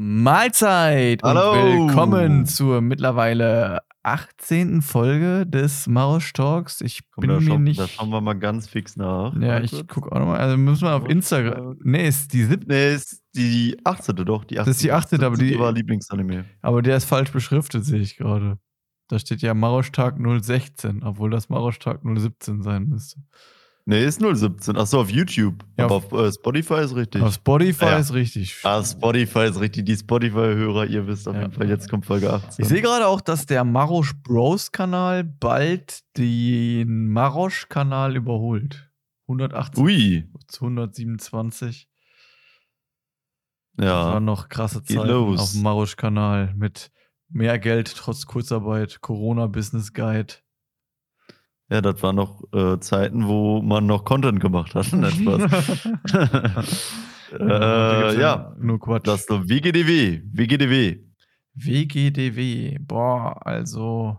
Mahlzeit Hallo. und willkommen zur mittlerweile 18. Folge des Mausch Talks. Ich Komm, bin da, mir schauen, nicht. da schauen wir mal ganz fix nach. ja, Mal ich gucke auch nochmal. Also müssen wir auf Instagram. Nee, ist die siebte, Nee, ist die 18. doch. Die 18. Das ist die 18., aber die- war Lieblingsanime. aber der ist falsch beschriftet, sehe ich gerade. Da steht ja Marosch-Tag 016, obwohl das Marosch-Tag 017 sein müsste. Nee, ist 017. Achso, auf YouTube. Ja, aber auf- auf äh, Spotify ist richtig. Auf Spotify Ja. ist richtig. Ah, Spotify ist richtig. Die Spotify-Hörer, ihr wisst auf Ja. jeden Fall, jetzt kommt Folge 18. Ich sehe gerade auch, dass der Marosch Bros Kanal bald den Marosch Kanal überholt. 180 Ui. zu 127. Das waren Ja. noch krasse Zeiten auf dem Marosch-Kanal mit mehr Geld trotz Kurzarbeit, Corona-Business Guide. Ja, das waren noch äh, Zeiten, wo man noch Content gemacht hat. Nein, Spaß. Äh, ja, Nur Quatsch. das ist doch WGDW. WGDW. WGDW. Boah, also.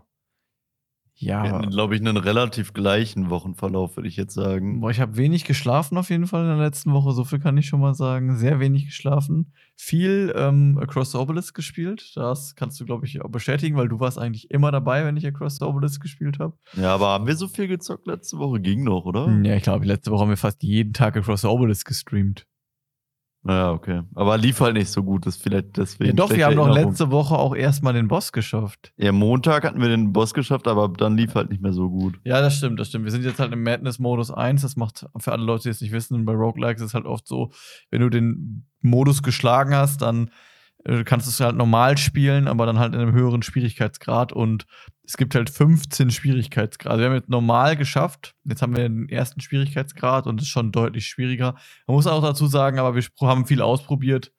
Wir Ja. hatten, glaube ich, einen relativ gleichen Wochenverlauf, würde ich jetzt sagen. Boah, ich habe wenig geschlafen auf jeden Fall in der letzten Woche. So viel kann ich schon mal sagen. Sehr wenig geschlafen. Viel ähm, Across the Obelisk gespielt. Das kannst du, glaube ich, auch bestätigen, weil du warst eigentlich immer dabei, wenn ich Across the Obelisk gespielt habe. Ja, aber haben wir so viel gezockt letzte Woche? Ging noch, oder? Ja, ich glaube, letzte Woche haben wir fast jeden Tag Across the Obelisk gestreamt. Naja, okay. Aber lief halt nicht so gut, das vielleicht deswegen. Ja, doch, wir haben doch Erinnerung. letzte Woche auch erstmal den Boss geschafft. Ja, Montag hatten wir den Boss geschafft, aber dann lief halt nicht mehr so gut. Ja, das stimmt, das stimmt. Wir sind jetzt halt im Madness-Modus 1. Das macht für alle Leute, die es nicht wissen, bei Roguelikes ist es halt oft so, wenn du den Modus geschlagen hast, dann äh, kannst du es halt normal spielen, aber dann halt in einem höheren Schwierigkeitsgrad. Und es gibt halt 15 Schwierigkeitsgrade. Wir haben jetzt normal geschafft. Jetzt haben wir den ersten Schwierigkeitsgrad und es ist schon deutlich schwieriger. Man muss auch dazu sagen, aber wir haben viel ausprobiert.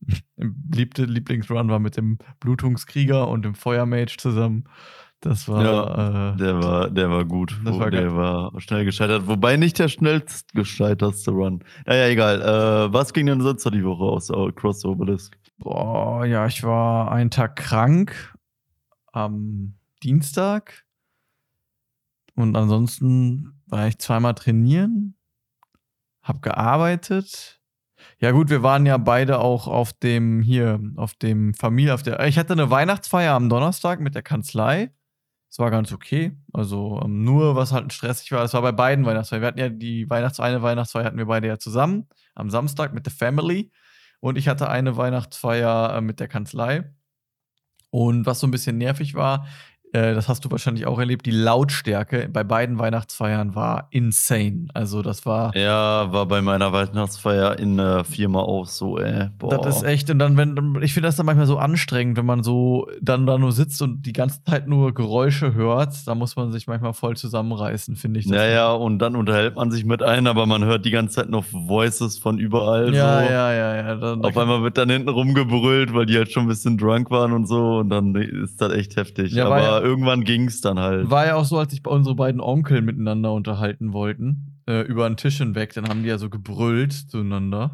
Im beliebte Lieblingsrun war mit dem Blutungskrieger und dem Feuermage zusammen. Das war. Ja, äh, Der war, der war gut. Das war der geil. war schnell gescheitert. Wobei nicht der schnellst gescheitertste Run. Naja, egal. Äh, was ging denn sonst die Woche aus äh, Cross Obelisk? Boah, ja, ich war einen Tag krank am Dienstag. Und ansonsten war ich zweimal trainieren, hab gearbeitet. Ja, gut, wir waren ja beide auch auf dem hier, auf dem Familie, auf der. Ich hatte eine Weihnachtsfeier am Donnerstag mit der Kanzlei. Es war ganz okay. Also ähm, nur, was halt stressig war, das war bei beiden Weihnachtsfeiern. Wir hatten ja die Weihnachts eine Weihnachtsfeier hatten wir beide ja zusammen am Samstag mit der Family. Und ich hatte eine Weihnachtsfeier äh, mit der Kanzlei. Und was so ein bisschen nervig war, äh, das hast du wahrscheinlich auch erlebt, die Lautstärke bei beiden Weihnachtsfeiern war insane. Also das war. Ja, war bei meiner Weihnachtsfeier in der Firma auch so, ey. Boah. Das ist echt, und dann, wenn, ich finde das dann manchmal so anstrengend, wenn man so dann da nur sitzt und die ganze Zeit nur Geräusche hört, da muss man sich manchmal voll zusammenreißen, finde ich. das. Ja, ja, und dann unterhält man sich mit ein, aber man hört die ganze Zeit noch Voices von überall. ja, so. ja, ja, ja. Dann, Auf einmal wird dann hinten rumgebrüllt, weil die halt schon ein bisschen drunk waren und so. Und dann ist das echt heftig. Ja, aber irgendwann ging's dann halt. War ja auch so, als sich unsere beiden Onkel miteinander unterhalten wollten, äh, über den Tisch hinweg, dann haben die ja so gebrüllt zueinander.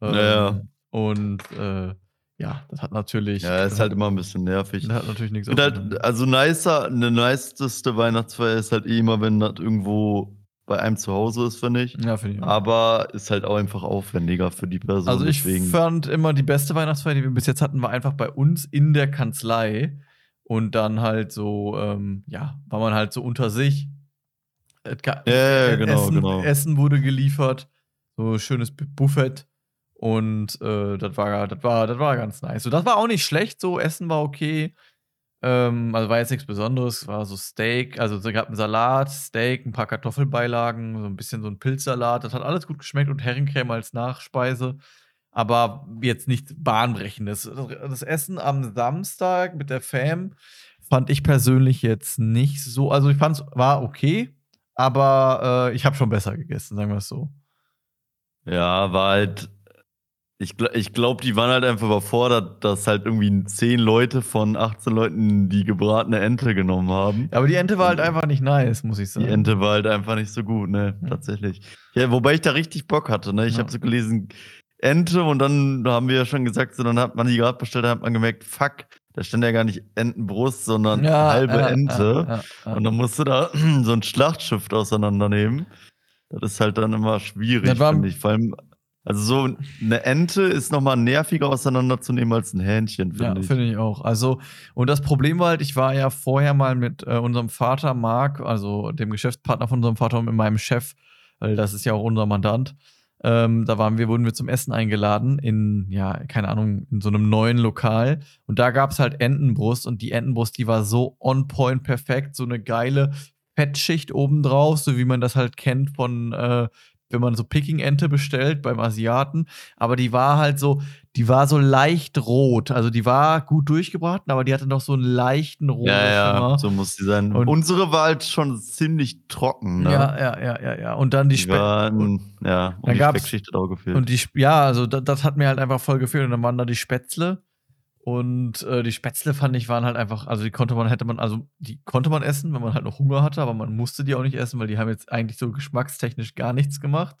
Ähm, Ja. Und äh, ja, das hat natürlich. ja, ist halt immer ein bisschen nervig. Das hat natürlich nichts halt, also nicer, eine niceste Weihnachtsfeier ist halt eh immer, wenn das irgendwo bei einem zu Hause ist, finde ich. Ja, finde ich. auch. Aber ist halt auch einfach aufwendiger für die Person. Also ich deswegen. fand immer die beste Weihnachtsfeier, die wir bis jetzt hatten, war einfach bei uns in der Kanzlei. Und dann halt so, ähm, ja, war man halt so unter sich. Ja, ja, äh, genau, Essen, genau. Essen wurde geliefert, so schönes Bu- Buffet. Und äh, das war, das war, das war ganz nice. So, das war auch nicht schlecht, so Essen war okay. Ähm, also war jetzt nichts Besonderes, war so Steak, also es gab einen Salat, Steak, ein paar Kartoffelbeilagen, so ein bisschen so ein Pilzsalat. Das hat alles gut geschmeckt und Herrencreme als Nachspeise. Aber jetzt nichts Bahnbrechendes. Das Essen am Samstag mit der Fam fand ich persönlich jetzt nicht so. Also ich fand es war okay, aber äh, ich habe schon besser gegessen, sagen wir es so. Ja, war halt. Ich, ich glaube, die waren halt einfach überfordert, dass halt irgendwie zehn Leute von 18 Leuten die gebratene Ente genommen haben. Aber die Ente war halt einfach nicht nice, muss ich Die sagen. Ente war halt einfach nicht so gut, ne? Tatsächlich. Ja, wobei ich da richtig Bock hatte, ne? Ich Ja. habe so gelesen, Ente und dann haben wir ja schon gesagt, so, dann hat man die gerade bestellt, dann hat man gemerkt, fuck, da stand ja gar nicht Entenbrust, sondern halbe ja, Ente. ja, ja, ja. Und dann musst du da so ein Schlachtschiff auseinandernehmen. Das ist halt dann immer schwierig, finde ich. Vor allem Also so eine Ente ist noch mal nerviger auseinanderzunehmen als ein Hähnchen, Ja, finde ich. finde ich auch. Also, und das Problem war halt, ich war ja vorher mal mit äh, unserem Vater, Marc, also dem Geschäftspartner von unserem Vater und mit meinem Chef, weil das ist ja auch unser Mandant. Ähm, da waren wir, wurden wir zum Essen eingeladen in, ja, keine Ahnung, in so einem neuen Lokal. Und da gab es halt Entenbrust und die Entenbrust, die war so on point perfekt, so eine geile Fettschicht obendrauf, so wie man das halt kennt von, äh, wenn man so Picking-Ente bestellt beim Asiaten. Aber die war halt so, die war so leicht rot. Also die war gut durchgebraten, aber die hatte noch so einen leichten roten Ja, ja, so muss die sein. Und- Unsere war halt schon ziemlich trocken, ne? Ja, ja, ja, ja, ja. Und dann die Die Spe war, und, ja, Dann und die gab's- Speckschicht hat auch gefehlt. und die ja, also das, das hat mir halt einfach voll gefehlt. Und dann waren da die Spätzle. Und äh, die Spätzle fand ich waren halt einfach, also die konnte man, hätte man, also die konnte man essen, wenn man halt noch Hunger hatte, aber man musste die auch nicht essen, weil die haben jetzt eigentlich so geschmackstechnisch gar nichts gemacht.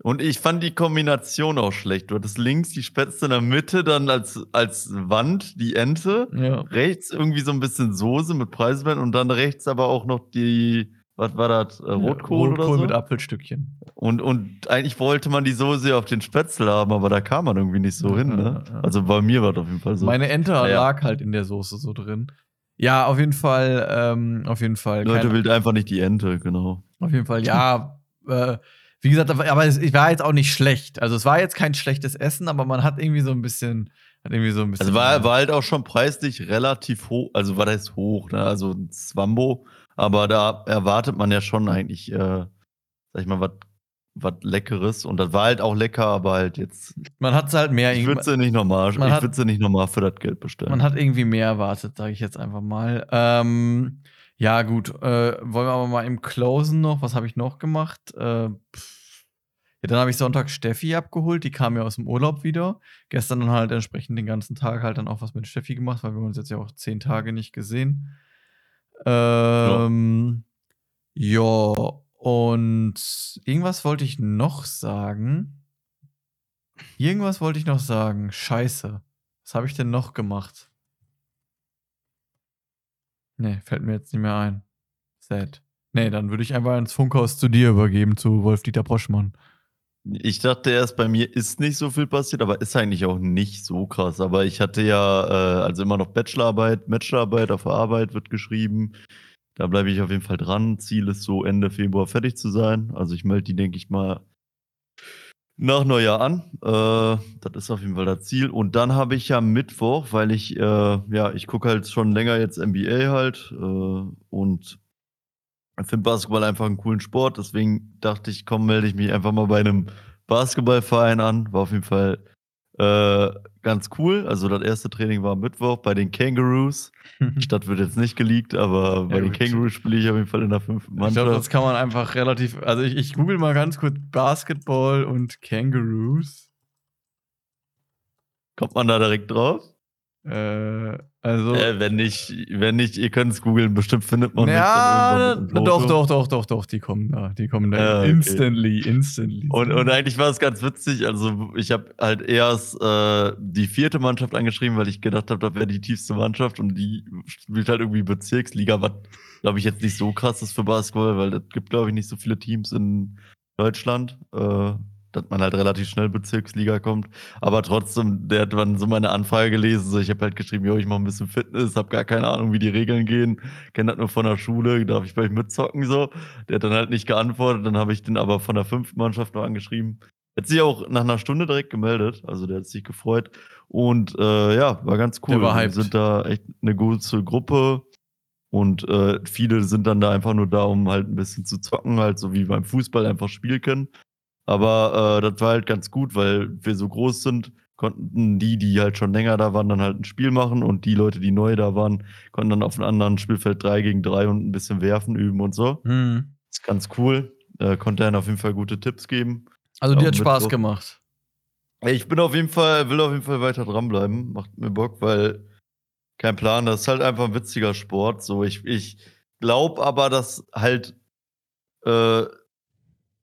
Und ich fand die Kombination auch schlecht. Du hattest links die Spätzle in der Mitte, dann als, als Wand die Ente, Ja. rechts irgendwie so ein bisschen Soße mit Preiselbeeren und dann rechts aber auch noch die, was war das, äh, Rotkohl, oder so? mit Apfelstückchen. Und, und eigentlich wollte man die Soße auf den Spätzle haben, aber da kam man irgendwie nicht so Ja, hin, ja, ne? ja. Also bei mir war das auf jeden Fall so. Meine Ente lag halt in der Soße so drin. Ja, auf jeden Fall, ähm, auf jeden Fall. Leute keine- will einfach nicht die Ente, genau. Auf jeden Fall, ja. äh, wie gesagt, aber es war jetzt auch nicht schlecht. Also es war jetzt kein schlechtes Essen, aber man hat irgendwie so ein bisschen, hat irgendwie so ein bisschen. Also war, war halt auch schon preislich relativ hoch, also war das hoch, ne? Also ein Zwambo, aber da erwartet man ja schon eigentlich, äh, sag ich mal, was was Leckeres. Und das war halt auch lecker, aber halt jetzt. man hat es halt mehr. Ich irgendwie- würde sie nicht nochmal, ich würde sie nicht nochmal für das Geld bestellen. Man hat irgendwie mehr erwartet, sage ich jetzt einfach mal. Ähm, ja, gut. Äh, wollen wir aber mal im Closen noch. Was habe ich noch gemacht? Äh, ja, dann habe ich Sonntag Steffi abgeholt. Die kam ja aus dem Urlaub wieder. Gestern dann halt entsprechend den ganzen Tag halt dann auch was mit Steffi gemacht, weil wir uns jetzt ja auch zehn Tage nicht gesehen. Ähm, ja. und irgendwas wollte ich noch sagen. Irgendwas wollte ich noch sagen. Scheiße. Was habe ich denn noch gemacht? Nee, fällt mir jetzt nicht mehr ein. Sad. Nee, dann würde ich einfach ins Funkhaus zu dir übergeben, zu Wolf-Dieter Poschmann. Ich dachte erst, bei mir ist nicht so viel passiert, aber ist eigentlich auch nicht so krass. Aber ich hatte ja, äh, also immer noch Bachelorarbeit, Bachelorarbeit auf Arbeit wird geschrieben. Da bleibe ich auf jeden Fall dran. Ziel ist so Ende Februar fertig zu sein. Also ich melde die, denke ich mal, nach Neujahr an. Äh, das ist auf jeden Fall das Ziel. Und dann habe ich ja Mittwoch, weil ich, äh, ja, ich gucke halt schon länger jetzt NBA halt äh, und finde Basketball einfach einen coolen Sport. Deswegen dachte ich, komm, melde ich mich einfach mal bei einem Basketballverein an. War auf jeden Fall äh, ganz cool. Also das erste Training war am Mittwoch bei den Kangaroos. Die Stadt wird jetzt nicht geleakt, aber bei Ja, den. Kangaroos spiele ich auf jeden Fall in der fünften Ich glaube, Mannschaft. das kann man einfach relativ. Also, ich, ich google mal ganz kurz Basketball und Kangaroos. Kommt man da direkt drauf? Äh, also. Äh, wenn nicht, wenn nicht, ihr könnt es googeln, bestimmt findet man mich ja, dem doch, doch, doch, doch, doch, die kommen da. Die kommen da. Ja, okay. instantly, instantly. Und, und eigentlich war es ganz witzig. Also, ich habe halt erst äh, die vierte Mannschaft angeschrieben, weil ich gedacht habe, das wäre die tiefste Mannschaft und die spielt halt irgendwie Bezirksliga, was glaube ich jetzt nicht so krass ist für Basketball, weil es gibt, glaube ich, nicht so viele Teams in Deutschland, äh, dass man halt relativ schnell Bezirksliga kommt. Aber trotzdem, der hat dann so meine Anfrage gelesen. So, ich habe halt geschrieben, jo, ich mache ein bisschen Fitness, habe gar keine Ahnung, wie die Regeln gehen, kenne das nur von der Schule, darf ich bei euch mitzocken so. Der hat dann halt nicht geantwortet, dann habe ich den aber von der fünften Mannschaft noch angeschrieben. Hat sich auch nach einer Stunde direkt gemeldet, also der hat sich gefreut. Und äh, ja, war ganz cool. Der war Wir sind da echt eine gute Gruppe. Und äh, viele sind dann da einfach nur da, um halt ein bisschen zu zocken, halt so wie beim Fußball einfach spielen können. Aber äh, das war halt ganz gut, weil wir so groß sind, konnten die, die halt schon länger da waren, dann halt ein Spiel machen und die Leute, die neu da waren, konnten dann auf einem anderen Spielfeld 3 gegen 3 und ein bisschen werfen üben und so. Hm. ist ganz cool. Äh, konnte dann auf jeden Fall gute Tipps geben. Also, dir hat Spaß Mittwoch. gemacht. Ich bin auf jeden Fall, will auf jeden Fall weiter dranbleiben. Macht mir Bock, weil kein Plan, das ist halt einfach ein witziger Sport. So, ich, ich glaube aber, dass halt, äh,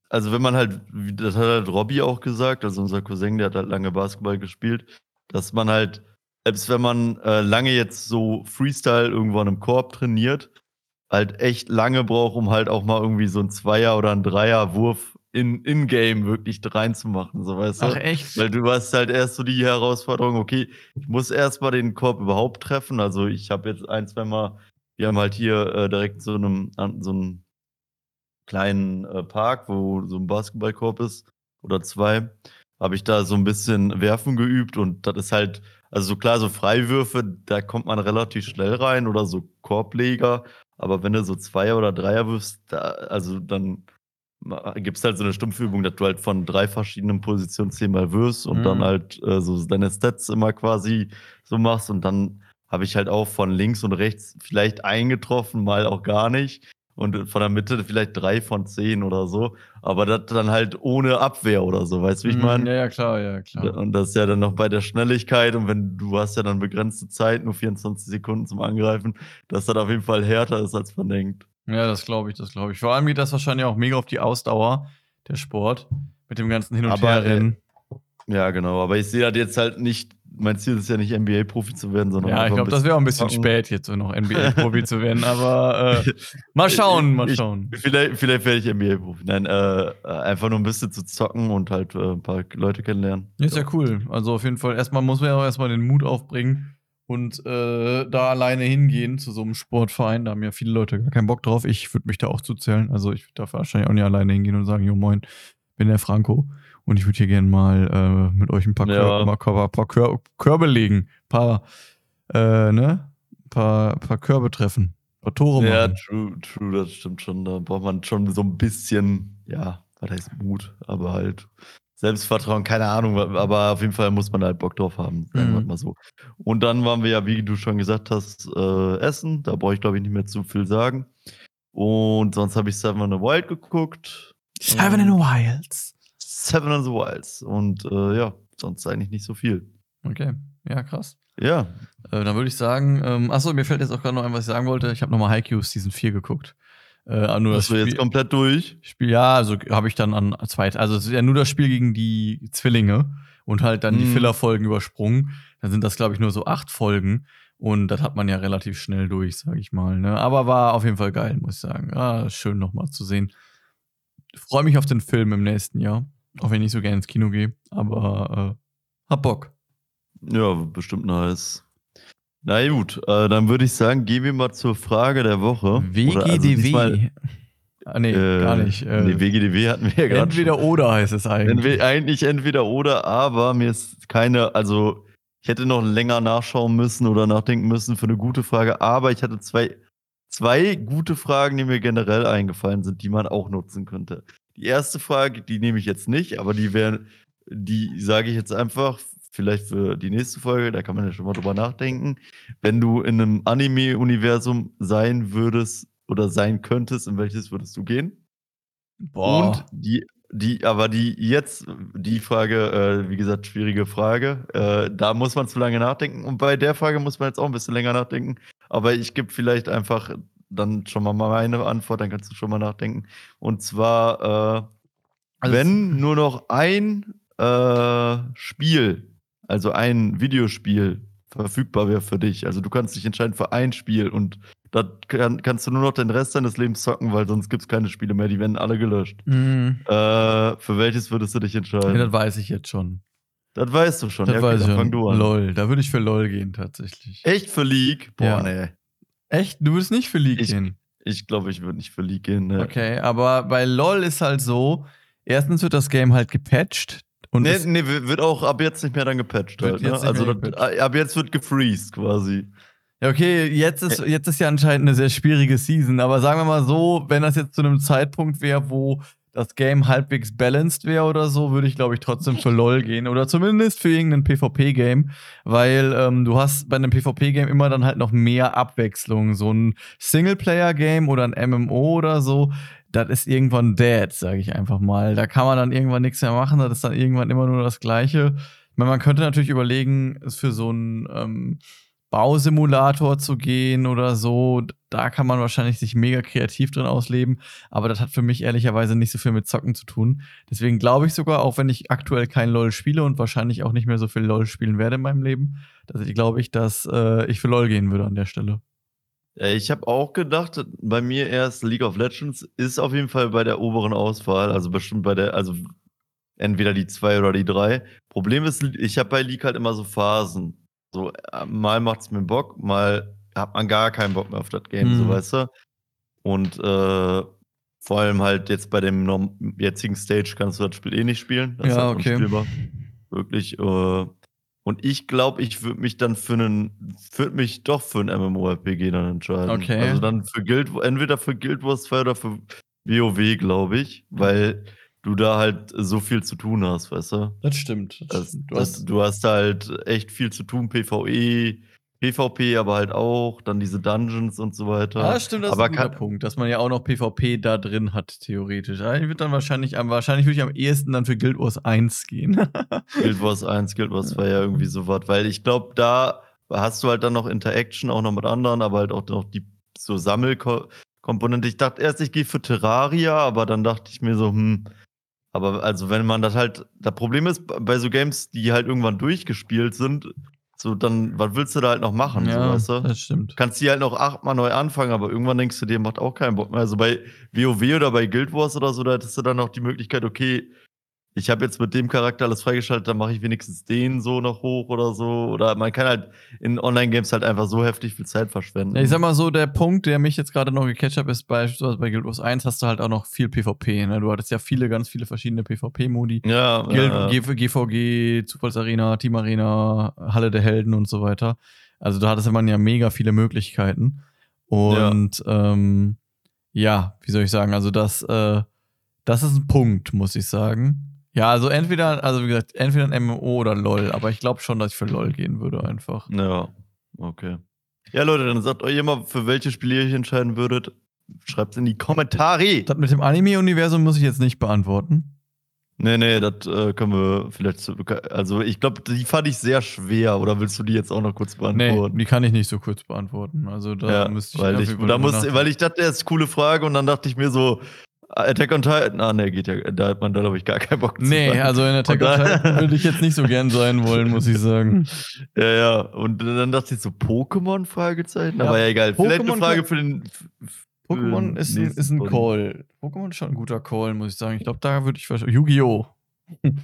also wenn man halt, das hat halt Robby auch gesagt, also unser Cousin, der hat halt lange Basketball gespielt, dass man halt, selbst wenn man äh, lange jetzt so Freestyle irgendwo an einem Korb trainiert, halt echt lange braucht, um halt auch mal irgendwie so ein Zweier oder ein Dreier Wurf in, in-game wirklich reinzumachen, so weißt du? Ach, echt? Weil du hast halt erst so die Herausforderung, okay, ich muss erstmal den Korb überhaupt treffen. Also ich habe jetzt ein, zwei Mal, wir haben halt hier äh, direkt so einem, so einem kleinen äh, Park, wo so ein Basketballkorb ist oder zwei, habe ich da so ein bisschen Werfen geübt und das ist halt, also so klar, so Freiwürfe, da kommt man relativ schnell rein oder so Korbleger, aber wenn du so Zweier oder Dreier wirfst, da, also dann gibt es halt so eine Stumpfübung, dass du halt von drei verschiedenen Positionen zehnmal wirst und Mhm. dann halt äh, so deine Stats immer quasi so machst und dann habe ich halt auch von links und rechts vielleicht eingetroffen, mal auch gar nicht. Und von der Mitte vielleicht drei von zehn oder so. Aber das dann halt ohne Abwehr oder so, weißt du, wie ich Mhm, meine? Ja, ja, klar, ja, klar. Und das ist ja dann noch bei der Schnelligkeit und wenn du hast ja dann begrenzte Zeit, nur 24 Sekunden zum Angreifen, dass das auf jeden Fall härter ist, als man denkt. Ja, das glaube ich, das glaube ich. Vor allem geht das wahrscheinlich auch mega auf die Ausdauer, der Sport, mit dem ganzen Hin- und Aber, Herrennen. Ja, genau. Aber ich sehe das jetzt halt nicht, mein Ziel ist ja nicht NBA-Profi zu werden, sondern Ja, ich glaube, das wäre auch ein bisschen spät, jetzt noch NBA-Profi zu werden, aber äh, mal schauen, mal Ich- schauen. Vielleicht, vielleicht werde ich NBA-Profi. Nein, äh, einfach nur ein bisschen zu zocken und halt äh, ein paar Leute kennenlernen. Ist ja cool. Also auf jeden Fall, erstmal muss man ja auch erstmal den Mut aufbringen und äh, da alleine hingehen zu so einem Sportverein. Da haben ja viele Leute gar keinen Bock drauf. Ich würde mich da auch zuzählen. Also ich würde da wahrscheinlich auch nicht alleine hingehen und sagen, jo moin, bin der Franco. Und ich würde hier gerne mal äh, mit euch ein paar, Ja. Kör mal, Körper, paar Kör Körbe legen. Paar, äh, ne? Paar, paar Körbe treffen. Paar Tore Ja, machen. true, true, das stimmt schon. Da braucht man schon so ein bisschen, ja, was heißt Mut, aber halt Selbstvertrauen, keine Ahnung, aber auf jeden Fall muss man halt Bock drauf haben, sagen wir Mhm. mal so. Und dann waren wir ja, wie du schon gesagt hast, äh, essen. Da brauche ich, glaube ich, nicht mehr zu viel sagen. Und sonst habe ich Seven in the Wild geguckt. Seven in the Wilds. Seven in the Wilds. Und äh, ja, sonst eigentlich nicht so viel. Okay, ja, krass. Ja, Äh, dann würde ich sagen, ähm, achso, mir fällt jetzt auch gerade noch ein, was ich sagen wollte. Ich habe nochmal Haikyuu Season 4 geguckt. Äh, nur das hast du jetzt komplett durch? Spiel, ja, also habe ich dann an zweit, also es ist ja nur das Spiel gegen die Zwillinge und halt dann die Mhm. Filler-Folgen übersprungen. Dann sind das, glaube ich, nur so acht Folgen und das hat man ja relativ schnell durch, sage ich mal. Ne? Aber war auf jeden Fall geil, muss ich sagen. Ah, schön nochmal zu sehen. Freue mich auf den Film im nächsten Jahr, auch wenn ich nicht so gerne ins Kino gehe, aber äh, hab Bock. Ja, bestimmt nice. Na gut, äh, dann würde ich sagen, gehen wir mal zur Frage der Woche. Oder, also WGDW. ah, nee, äh, gar nicht. Äh, nee, WGDW hatten wir ja gerade. entweder oder heißt es eigentlich. Entweder, eigentlich entweder oder, aber mir ist keine, also ich hätte noch länger nachschauen müssen oder nachdenken müssen für eine gute Frage, aber ich hatte zwei, zwei gute Fragen, die mir generell eingefallen sind, die man auch nutzen könnte. Die erste Frage, die nehme ich jetzt nicht, aber die wäre, die sage ich jetzt einfach, vielleicht für die nächste Folge, da kann man ja schon mal drüber nachdenken. Wenn du in einem Anime-Universum sein würdest oder sein könntest, in welches würdest du gehen? Boah. Und die, die, aber die jetzt, die Frage, äh, wie gesagt, schwierige Frage. Äh, da muss man zu lange nachdenken. Und bei der Frage muss man jetzt auch ein bisschen länger nachdenken. Aber ich gebe vielleicht einfach dann schon mal meine Antwort, dann kannst du schon mal nachdenken. Und zwar, äh, Also- wenn nur noch ein äh, Spiel, also ein Videospiel verfügbar wäre für dich. Also du kannst dich entscheiden für ein Spiel und da kann, kannst du nur noch den Rest deines Lebens zocken, weil sonst gibt es keine Spiele mehr, die werden alle gelöscht. Mhm. Äh, für welches würdest du dich Ja, entscheiden? das weiß ich jetzt schon. das weißt du schon. Das ja, okay, weiß ich dann schon. fang du an. LOL. Da würde ich für LOL gehen, tatsächlich. Echt für League? Boah, Ja. nee. Echt? Du würdest nicht für League Ich- gehen? Ich glaube, ich würde nicht für League gehen. Ne. Okay, aber bei LOL ist halt so, erstens wird das Game halt gepatcht. Und Nee, nee, wird auch ab jetzt nicht mehr dann gepatcht. Halt, ne? Also mehr das, ab jetzt wird gefreezed quasi. ja, okay, jetzt ist, jetzt ist ja anscheinend eine sehr schwierige Season, aber sagen wir mal so, wenn das jetzt zu einem Zeitpunkt wäre, wo das Game halbwegs balanced wäre oder so, würde ich, glaube ich, trotzdem für LOL gehen. Oder zumindest für irgendein PvP-Game, weil ähm, du hast bei einem PvP-Game immer dann halt noch mehr Abwechslung. So ein Singleplayer-Game oder ein MMO oder so, das ist irgendwann dead, sage ich einfach mal. Da kann man dann irgendwann nichts mehr machen, das ist dann irgendwann immer nur das Gleiche. Ich meine, man könnte natürlich überlegen, es für so einen ähm, Bausimulator zu gehen oder so. Da kann man wahrscheinlich sich mega kreativ drin ausleben, aber das hat für mich ehrlicherweise nicht so viel mit Zocken zu tun. Deswegen glaube ich sogar, auch wenn ich aktuell kein LOL spiele und wahrscheinlich auch nicht mehr so viel LOL spielen werde in meinem Leben, dass ich glaube ich, dass äh, ich für LOL gehen würde an der Stelle. Ich habe auch gedacht, bei mir erst League of Legends ist auf jeden Fall bei der oberen Auswahl, also bestimmt bei der, also entweder die zwei oder die drei. Problem ist, ich habe bei League halt immer so Phasen. So, äh, mal macht's mir Bock, mal hat man gar keinen Bock mehr auf das Game, so Mhm. weißt du. Und äh, vor allem halt jetzt bei dem jetzigen Stage kannst du das Spiel eh nicht spielen. Das ist Ja, okay. unspielbar. Wirklich. Äh, und ich glaube, ich würde mich dann für einen, würde mich doch für ein MMORPG dann entscheiden. Okay. Also dann für Guild, entweder für Guild Wars 2 oder für WoW, glaube ich, weil du da halt so viel zu tun hast, weißt du? Das stimmt. Das, Du das, hast, du hast halt echt viel zu tun, PvE, PvP aber halt auch, dann diese Dungeons und so weiter. ah, stimmt, das aber ist ein guter Punkt, dass man ja auch noch PvP da drin hat, theoretisch. Ja, Ich würde dann wahrscheinlich, am- wahrscheinlich würde ich am ehesten dann für Guild Wars 1 gehen. Guild Wars 1, Guild Wars 2 ja irgendwie so was, weil ich glaube, da hast du halt dann noch Interaction auch noch mit anderen, aber halt auch noch die so Sammelkomponente. Ich dachte erst, ich gehe für Terraria, aber dann dachte ich mir so, hm, aber also wenn man das halt, das Problem ist bei so Games, die halt irgendwann durchgespielt sind, so dann, was willst du da halt noch machen, so, ja, weißt du? das stimmt. kannst die halt noch achtmal neu anfangen, aber irgendwann denkst du dir, macht auch keinen Bock mehr. Also bei WoW oder bei Guild Wars oder so, da hättest du dann noch die Möglichkeit, okay, ich habe jetzt mit dem Charakter alles freigeschaltet, dann mache ich wenigstens den so noch hoch oder so. Oder man kann halt in Online-Games halt einfach so heftig viel Zeit verschwenden. Ja, ich sag mal so, der Punkt, der mich jetzt gerade noch gecatcht hat, ist beispielsweise bei Guild Wars 1 hast du halt auch noch viel PvP. Ne? Du hattest ja viele, ganz viele verschiedene PvP-Modi. ja, Guild, ja, GVG, Zufallsarena, Team Arena, Halle der Helden und so weiter. Also da hattest man ja mega viele Möglichkeiten. Und ja, ähm, ja wie soll ich sagen, also das, äh, das ist ein Punkt, muss ich sagen. Ja, also entweder, also wie gesagt, entweder ein MMO oder LOL, aber ich glaube schon, dass ich für LOL gehen würde einfach. ja, okay. Ja, Leute, dann sagt euch immer, für welche Spiele ihr euch entscheiden würdet. Schreibt's in die Kommentare. Das mit dem Anime-Universum muss ich jetzt nicht beantworten. Nee, nee, das äh, können wir vielleicht. Also, ich glaube, die fand ich sehr schwer. Oder willst du die jetzt auch noch kurz Nee, beantworten? die kann ich nicht so kurz beantworten. Also da ja, müsste ich weil ich, da muss, weil ich dachte, das ist eine coole Frage und dann dachte ich mir so, Attack on Titan, ah, nee, geht ja, da hat man da, glaube ich, gar keinen Bock zu. Nee, sagen. also in Attack on Titan würde ich jetzt nicht so gern sein wollen, muss ich sagen. Ja, ja, und dann dachte ich so, Pokémon? Fragezeichen? Ja, Aber ja, egal. Vielleicht eine Pokémon Frage für den. Pokémon ist ist ein. Call. Pokémon ist schon ein guter Call, muss ich sagen. Ich glaube, da würde ich wahrscheinlich. Yu-Gi-Oh!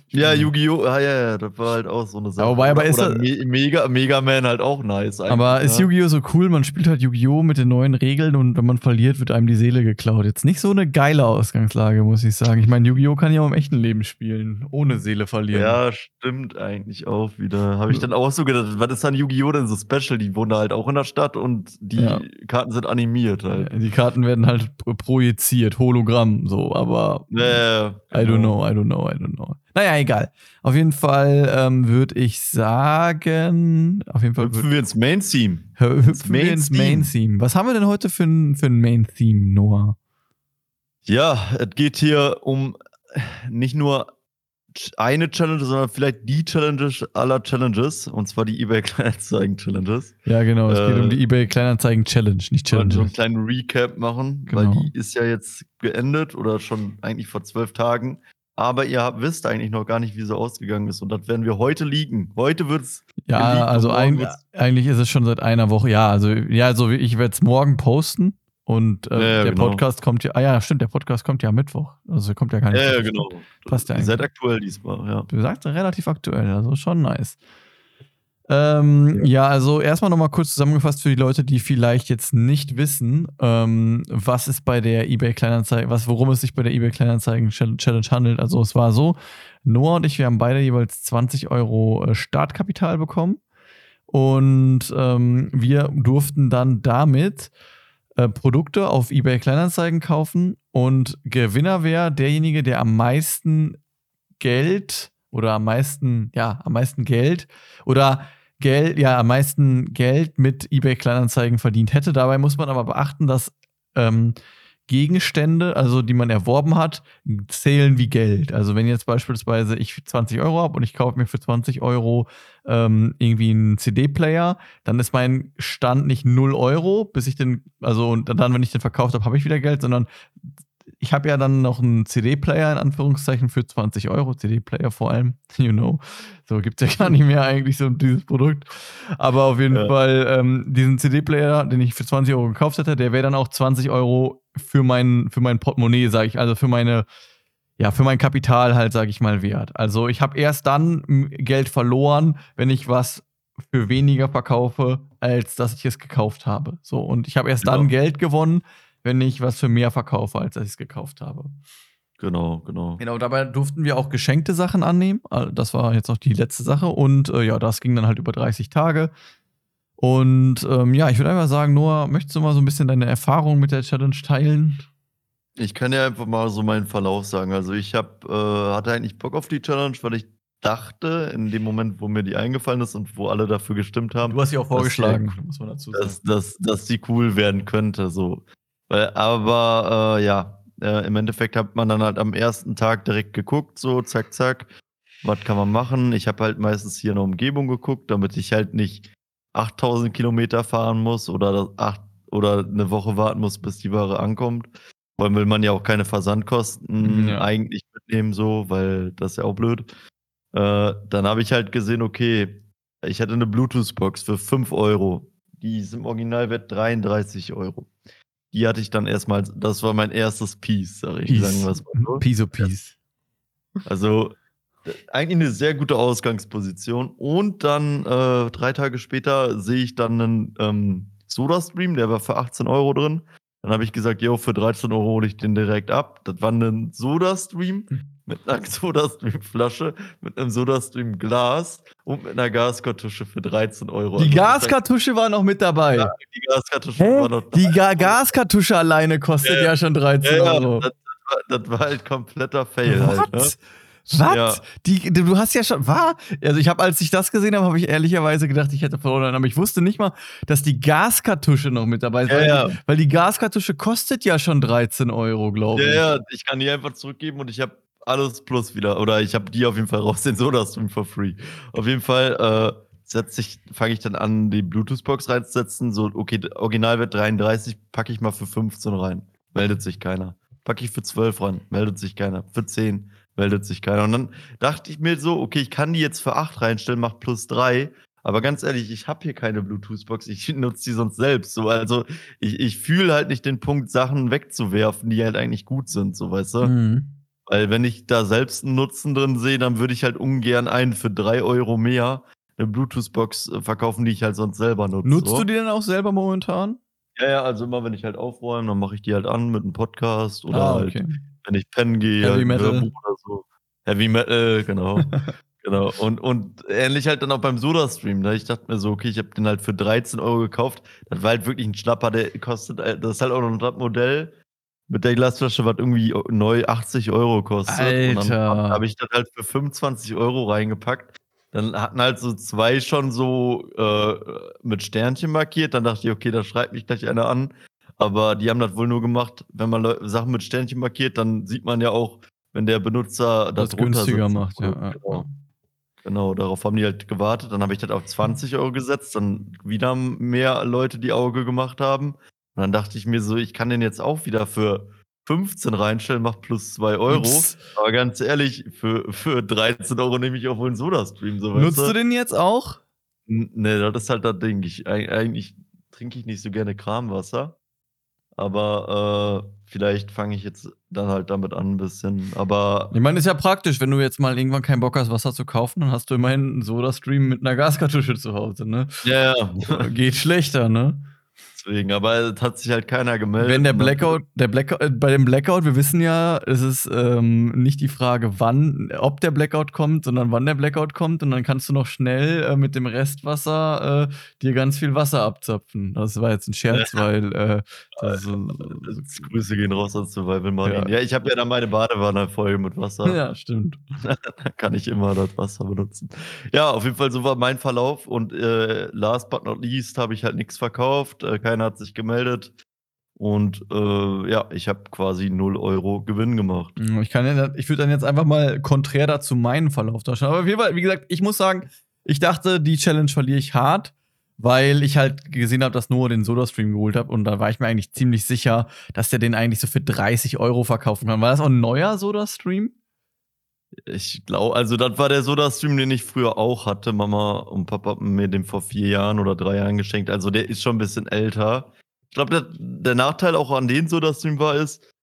Ja, Yu-Gi-Oh! Ah, ja, ja, das war halt auch so eine Sache. aber Oder- ist oder Me Mega, Mega Man halt auch nice. Aber eigentlich, ist ja. Yu-Gi-Oh! so cool? Man spielt halt Yu-Gi-Oh! mit den neuen Regeln und wenn man verliert, wird einem die Seele geklaut. Jetzt nicht so eine geile Ausgangslage, muss ich sagen. Ich meine, Yu-Gi-Oh! kann ja auch im echten Leben spielen, ohne Seele verlieren. Ja, stimmt eigentlich auch wieder. Habe ich dann auch so gedacht, was ist an Yu-Gi-Oh! denn so special? Die wohnen da halt auch in der Stadt und die Ja. Karten sind animiert halt. Die Karten werden halt pro- projiziert, Hologramm, so, aber ja, I don't genau. know, I don't know, I don't know. Naja, egal. Auf jeden Fall ähm, würde ich sagen, auf jeden Fall Hüpfen wir ins Main-Theme. hü- hüpfen wir Main ins Theme. Main-Theme. Was haben wir denn heute für ein, für ein Main-Theme, Noah? Ja, es geht hier um nicht nur eine Challenge, sondern vielleicht die Challenge aller Challenges. Und zwar die eBay Kleinanzeigen-Challenges. Ja, genau, es geht Äh, um die eBay Kleinanzeigen Challenge, nicht wollen so Challenge. einen kleinen Recap machen, Genau. weil die ist ja jetzt geendet oder schon eigentlich vor zwölf Tagen. Aber ihr wisst eigentlich noch gar nicht, wie sie ausgegangen ist. Und das werden wir heute liegen. Heute wird's. Ja, geleakt also ein, eigentlich ist es schon seit einer Woche. Ja, also ja, also ich werde es morgen posten und äh, Ja, ja, der genau. Podcast kommt ja. Ah ja, stimmt, der Podcast kommt ja am Mittwoch. Also kommt ja gar nicht. Ja, ja, genau. Passt ja Ihr seid eigentlich. aktuell diesmal, ja. Du sagst relativ aktuell, also schon nice. Ähm, ja. also erstmal nochmal kurz zusammengefasst für die Leute, die vielleicht jetzt nicht wissen, ähm, was ist bei der eBay Kleinanzeigen, was, worum es sich bei der eBay Kleinanzeigen Challenge handelt. Also es war so, Noah und ich, wir haben beide jeweils 20 Euro äh, Startkapital bekommen und ähm, wir durften dann damit äh, Produkte auf eBay Kleinanzeigen kaufen und Gewinner wäre derjenige, der am meisten Geld oder am meisten, ja, am meisten Geld oder Geld, ja, am meisten Geld mit eBay Kleinanzeigen verdient hätte. Dabei muss man aber beachten, dass ähm, Gegenstände, also die man erworben hat, zählen wie Geld. Also wenn jetzt beispielsweise ich 20 Euro habe und ich kaufe mir für 20 Euro ähm, irgendwie einen CD-Player, dann ist mein Stand nicht 0 Euro, bis ich den, also und dann, wenn ich den verkauft habe, habe ich wieder Geld, sondern ich habe ja dann noch einen CD-Player in Anführungszeichen für 20 Euro, CD-Player vor allem, you know. So gibt es ja gar nicht mehr eigentlich so dieses Produkt. Aber auf jeden ja. Fall, ähm, diesen CD-Player, den ich für 20 Euro gekauft hätte, der wäre dann auch 20 Euro für mein, für mein Portemonnaie, sage ich, also für meine, ja, für mein Kapital halt, sage ich mal, wert. Also ich habe erst dann Geld verloren, wenn ich was für weniger verkaufe, als dass ich es gekauft habe. So, und ich habe erst genau. dann Geld gewonnen, wenn ich was für mehr verkaufe, als dass ich es gekauft habe. Genau, genau. Genau, dabei durften wir auch geschenkte Sachen annehmen. Also, das war jetzt noch die letzte Sache. Und äh, ja, das ging dann halt über 30 Tage. Und ähm, ja, ich würde einfach sagen, Noah, möchtest du mal so ein bisschen deine Erfahrung mit der Challenge teilen? Ich kann ja einfach mal so meinen Verlauf sagen. Also ich hab, äh, hatte eigentlich Bock auf die Challenge, weil ich dachte, in dem Moment, wo mir die eingefallen ist und wo alle dafür gestimmt haben. Du hast sie auch vorgeschlagen, dass, muss man dazu sagen. Dass, dass, dass die cool werden könnte. So. Aber äh, ja, äh, im Endeffekt hat man dann halt am ersten Tag direkt geguckt, so zack, zack. Was kann man machen? Ich habe halt meistens hier in der Umgebung geguckt, damit ich halt nicht 8000 Kilometer fahren muss oder, acht, oder eine Woche warten muss, bis die Ware ankommt. Vor allem will man ja auch keine Versandkosten ja. eigentlich mitnehmen, so, weil das ist ja auch blöd. Äh, dann habe ich halt gesehen, okay, ich hatte eine Bluetooth-Box für 5 Euro. Die ist im Originalwert 33 Euro. Die hatte ich dann erstmal, das war mein erstes Piece, sag ich. Piece. Sagen wir mal so. Piece of Piece. Also, eigentlich eine sehr gute Ausgangsposition. Und dann äh, drei Tage später sehe ich dann einen ähm, Soda-Stream, der war für 18 Euro drin. Dann habe ich gesagt, yo, für 13 Euro hole ich den direkt ab. Das war ein Soda-Stream. Hm mit einer Sodastream-Flasche, mit einem Sodastream-Glas und mit einer Gaskartusche für 13 Euro. Die also Gaskartusche war noch mit dabei. Ja, die Gaskartusche Hä? war noch dabei. Die Ga Gaskartusche alleine kostet ja, ja schon 13 ja, Euro. Das, das, war, das, war, halt kompletter Fail. What? Halt, ne? Was? Ja. Die, du hast ja schon, war? Also ich habe, als ich das gesehen habe, habe ich ehrlicherweise gedacht, ich hätte verloren. Aber ich wusste nicht mal, dass die Gaskartusche noch mit dabei ist. Ja, weil, ja. Die, weil die Gaskartusche kostet ja schon 13 Euro, glaube ich. Ja, ja, ich kann die einfach zurückgeben und ich habe alles plus wieder. Oder ich habe die auf jeden Fall raus, den Soda-Stream for free. Auf jeden Fall äh, setze ich, fange ich dann an, die Bluetooth-Box reinzusetzen. So, okay, original wird 33, packe ich mal für 15 rein. Meldet sich keiner. Packe ich für 12 rein, meldet sich keiner. Für 10 meldet sich keiner. Und dann dachte ich mir so, okay, ich kann die jetzt für 8 reinstellen, mach plus 3. Aber ganz ehrlich, ich habe hier keine Bluetooth-Box, ich nutze die sonst selbst. So, also ich, ich fühle halt nicht den Punkt, Sachen wegzuwerfen, die halt eigentlich gut sind, so weißt du. Mhm. Weil wenn ich da selbst einen Nutzen drin sehe, dann würde ich halt ungern einen für drei Euro mehr eine Bluetooth-Box äh, verkaufen, die ich halt sonst selber nutze. Nutzt so. du die denn auch selber momentan? Ja, ja, also immer wenn ich halt aufräume, dann mache ich die halt an mit einem Podcast oder ah, okay. halt, wenn ich pennen gehe, Heavy halt Metal. oder so. Heavy Metal, genau. genau. Und, und ähnlich halt dann auch beim Soda-Stream. Ne? Ich dachte mir so, okay, ich habe den halt für 13 Euro gekauft. Das war halt wirklich ein Schnapper, der kostet, äh, das ist halt auch noch ein Modell mit der Glasflasche, was irgendwie neu 80 Euro kostet. Alter. Und dann habe ich das halt für 25 Euro reingepackt. Dann hatten halt so zwei schon so äh, mit Sternchen markiert. Dann dachte ich, okay, da schreibt mich gleich einer an. Aber die haben das wohl nur gemacht, wenn man Le Sachen mit Sternchen markiert, dann sieht man ja auch, wenn der Benutzer das, das günstiger macht. Ja, genau. genau, darauf haben die halt gewartet. Dann habe ich das auf 20 Euro gesetzt. Dann wieder mehr Leute die Auge gemacht haben. Und dann dachte ich mir so, ich kann den jetzt auch wieder für 15 reinstellen, macht plus 2 Euro. Ups. Aber ganz ehrlich, für, für 13 Euro nehme ich auch wohl einen Soda-Stream. So, Nutzt du? du den jetzt auch? Ne, das ist halt das Ding. Ich, eigentlich trinke ich nicht so gerne Kramwasser. Aber äh, vielleicht fange ich jetzt dann halt damit an ein bisschen. Aber. Ich meine, ist ja praktisch, wenn du jetzt mal irgendwann keinen Bock hast, Wasser zu kaufen, dann hast du immerhin einen Soda-Stream mit einer Gaskartusche zu Hause, ne? Ja, ja. Geht schlechter, ne? Deswegen, aber es hat sich halt keiner gemeldet. Wenn der Blackout, der Blackout, äh, bei dem Blackout, wir wissen ja, es ist ähm, nicht die Frage, wann, ob der Blackout kommt, sondern wann der Blackout kommt und dann kannst du noch schnell äh, mit dem Restwasser äh, dir ganz viel Wasser abzapfen. Das war jetzt ein Scherz, weil äh, so, Grüße gehen raus an Survival Martin. Ja. ja, ich habe ja dann meine Badewanne voll mit Wasser. Ja, stimmt. da kann ich immer das Wasser benutzen. Ja, auf jeden Fall so war mein Verlauf und äh, last but not least habe ich halt nichts verkauft, äh, keiner hat sich gemeldet. Und äh, ja, ich habe quasi 0 Euro Gewinn gemacht. Hm, ich, ich würde dann jetzt einfach mal konträr dazu meinen Verlauf darstellen. Aber wie, wie gesagt, ich muss sagen, ich dachte, die Challenge verliere ich hart. weil ich halt gesehen habe, dass Noah den Soda-Stream geholt hat und da war ich mir eigentlich ziemlich sicher, dass der den eigentlich so für 30 Euro verkaufen kann. War das auch ein neuer Soda-Stream? Ich glaube, also das war der Soda-Stream, den ich früher auch hatte. Mama und Papa haben mir den vor vier Jahren oder drei Jahren geschenkt. Also der ist schon ein bisschen älter. Ich glaube, der, der, Nachteil auch an den Soda-Stream war, ist,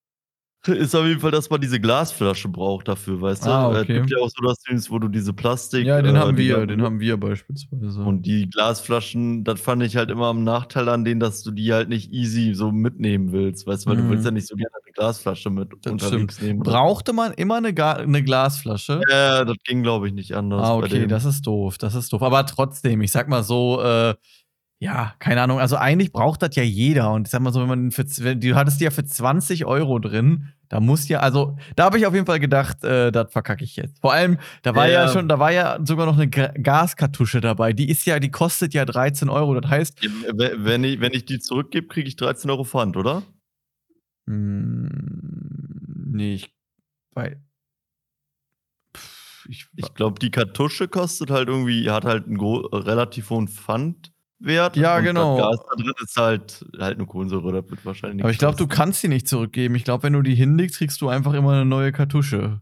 ist auf jeden Fall, dass man diese Glasflasche braucht dafür, weißt Ah, du? Es okay. gibt ja auch Soda-Streams, wo du diese Plastik. Ja, den äh, haben wir, den haben wir beispielsweise. Und die Glasflaschen, das fand ich halt immer am Nachteil an denen, dass du die halt nicht easy so mitnehmen willst, weißt du, weil Mhm. du willst ja nicht so gerne eine Glasflasche mit Das unterwegs nehmen. Brauchte man immer eine, Ga eine Glasflasche? Ja, das ging, glaube ich, nicht anders. Ah, okay, das ist doof, das ist doof. Aber trotzdem, ich sag mal so, äh, ja, keine Ahnung, also eigentlich braucht das ja jeder. Und ich sag mal so, wenn man für, du hattest die ja für 20 Euro drin, da muss ja, also da habe ich auf jeden Fall gedacht, äh, das verkacke ich jetzt. Vor allem, da war ja. Ja. schon, da war ja sogar noch eine Ga- Gaskartusche dabei. Die ist ja, die kostet ja 13 Euro. Das heißt, Wenn ich, wenn ich die zurückgebe, kriege ich 13 Euro Pfand, oder? mh, nee, ich, Pff, ich, Ich glaube, die Kartusche kostet halt irgendwie, hat halt einen relativ hohen Pfandwert. Ja, genau. Das Gas da drin ist halt, halt eine Kohlensäure, das wird wahrscheinlich aber ich glaube, du kannst sie nicht zurückgeben. Ich glaube, wenn du die hinlegst, kriegst du einfach immer eine neue Kartusche.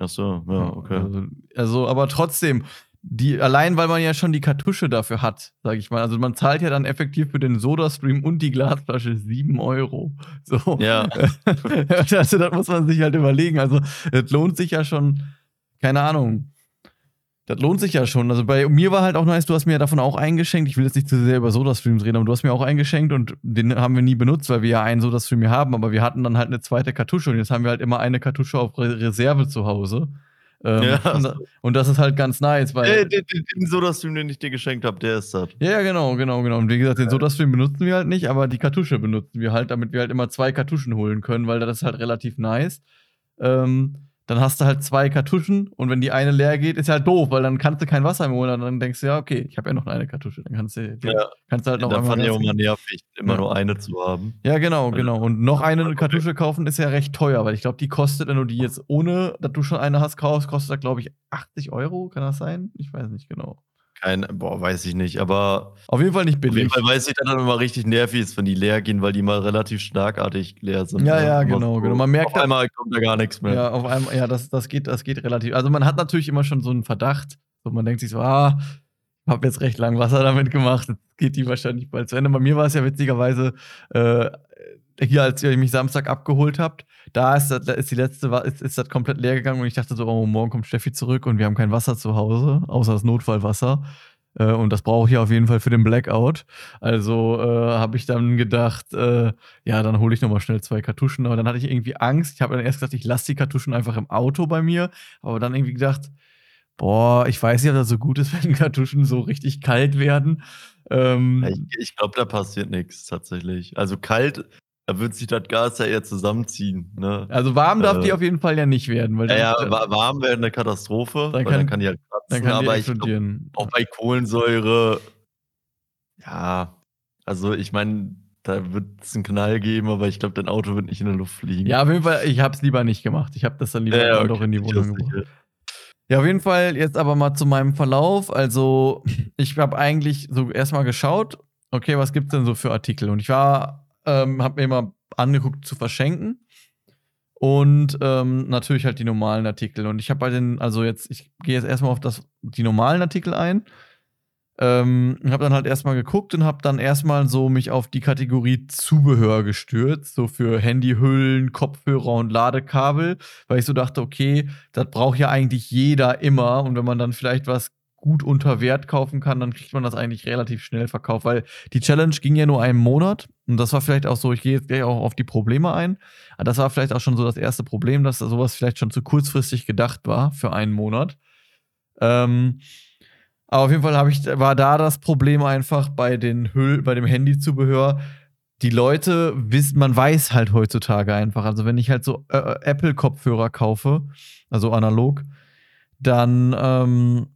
Ach so, ja, okay. Also, also, aber trotzdem, die, allein weil man ja schon die Kartusche dafür hat, sag ich mal. Also man zahlt ja dann effektiv für den Soda-Stream und die Glasflasche 7 Euro. So. Ja. also das muss man sich halt überlegen. Also, das lohnt sich ja schon, keine Ahnung. Das lohnt sich ja schon. Also bei mir war halt auch nice, du hast mir davon auch eingeschenkt. Ich will jetzt nicht zu sehr über Soda-Streams reden, aber du hast mir auch eingeschenkt und den haben wir nie benutzt, weil wir ja einen Soda-Stream hier haben, aber wir hatten dann halt eine zweite Kartusche und jetzt haben wir halt immer eine Kartusche auf Re Reserve zu Hause. Ähm, Ja. und, das ist halt ganz nice, weil. Äh, den, den, den Soda-Stream, den ich dir geschenkt habe, der ist das. Ja, ja, genau, genau, genau. Und wie gesagt, den Soda-Stream benutzen wir halt nicht, aber die Kartusche benutzen wir halt, damit wir halt immer zwei Kartuschen holen können, weil das ist halt relativ nice. Ähm, dann hast du halt zwei Kartuschen und wenn die eine leer geht, ist halt doof, weil dann kannst du kein Wasser mehr holen und dann denkst du, ja, okay, ich habe ja noch eine Kartusche. Dann kannst du, Ja. kannst du halt noch Dann einmal fand ich auch mal nervig, immer Ja. nur eine zu haben. Ja, genau, genau. Und noch eine. Kartusche kaufen ist ja recht teuer, weil ich glaube, die kostet, wenn du die jetzt ohne, dass du schon eine hast, kaufst, kostet das, glaube ich, 80 Euro. Kann das sein? Ich weiß nicht genau. Kein, boah, weiß ich nicht, aber Auf jeden Fall nicht auf jeden billig. Fall weiß ich, das immer richtig nervig ist, wenn die leer gehen, weil die mal relativ schlagartig leer sind. Ja, ne? ja, genau, genau. Man merkt auf einmal kommt da gar nichts mehr. Ja, auf einmal, ja, das, das, geht, das geht relativ. Also man hat natürlich immer schon so einen Verdacht. So, man denkt sich so, ah, hab jetzt recht lang Wasser damit gemacht, jetzt geht die wahrscheinlich bald zu Ende. Bei mir war es ja witzigerweise, äh, hier, als ihr mich Samstag abgeholt habt, da ist, das, da ist die letzte, ist, ist das komplett leer gegangen und ich dachte so, oh, morgen kommt Steffi zurück und wir haben kein Wasser zu Hause, außer das Notfallwasser. Äh, und das brauche ich auf jeden Fall für den Blackout. Also äh, habe ich dann gedacht, äh, ja, dann hole ich nochmal schnell zwei Kartuschen. Aber dann hatte ich irgendwie Angst. Ich habe dann erst gesagt, ich lasse die Kartuschen einfach im Auto bei mir. Aber dann irgendwie gedacht, boah, ich weiß nicht, ob das so gut ist, wenn Kartuschen so richtig kalt werden. Ähm, Ich, ich glaube, da passiert nichts tatsächlich. Also kalt, da wird sich das Gas ja eher zusammenziehen. Ne? also warm darf äh, die auf jeden Fall ja nicht werden. Weil Ja, dann, ja, wa- warm wäre eine Katastrophe, Dann weil kann- dann kann die halt kratzen. dann kann die aber ich glaub, explodieren. auch bei Kohlensäure, ja, also ich meine, da wird es einen Knall geben, aber ich glaube, dein Auto wird nicht in der Luft fliegen. ja, auf jeden Fall, ich habe es lieber nicht gemacht. Ich habe das dann lieber Ja, dann doch okay, in die Wohnung gebracht. Ja, auf jeden Fall jetzt aber mal zu meinem Verlauf. Also, ich habe eigentlich so erstmal geschaut, okay, was gibt's denn so für Artikel? Und ich war, ähm, habe mir mal angeguckt zu verschenken. Und ähm, natürlich halt die normalen Artikel. Und ich habe bei den, also jetzt, ich gehe jetzt erstmal auf das, die normalen Artikel ein. Ähm, habe dann halt erstmal geguckt und habe dann erstmal so mich auf die Kategorie Zubehör gestürzt, so für Handyhüllen, Kopfhörer und Ladekabel, weil ich so dachte, okay, das braucht ja eigentlich jeder immer und wenn man dann vielleicht was gut unter Wert kaufen kann, dann kriegt man das eigentlich relativ schnell verkauft, weil die Challenge ging ja nur einen Monat und das war vielleicht auch so, ich gehe jetzt gleich auch auf die Probleme ein, aber das war vielleicht auch schon so das erste Problem, dass sowas vielleicht schon zu kurzfristig gedacht war für einen Monat. Ähm, aber auf jeden Fall ich, war da das Problem einfach bei den Hüll, bei dem Handyzubehör. Die Leute wissen, man weiß halt heutzutage einfach. Also wenn ich halt so äh, äh, Apple-Kopfhörer kaufe, also analog, dann ähm,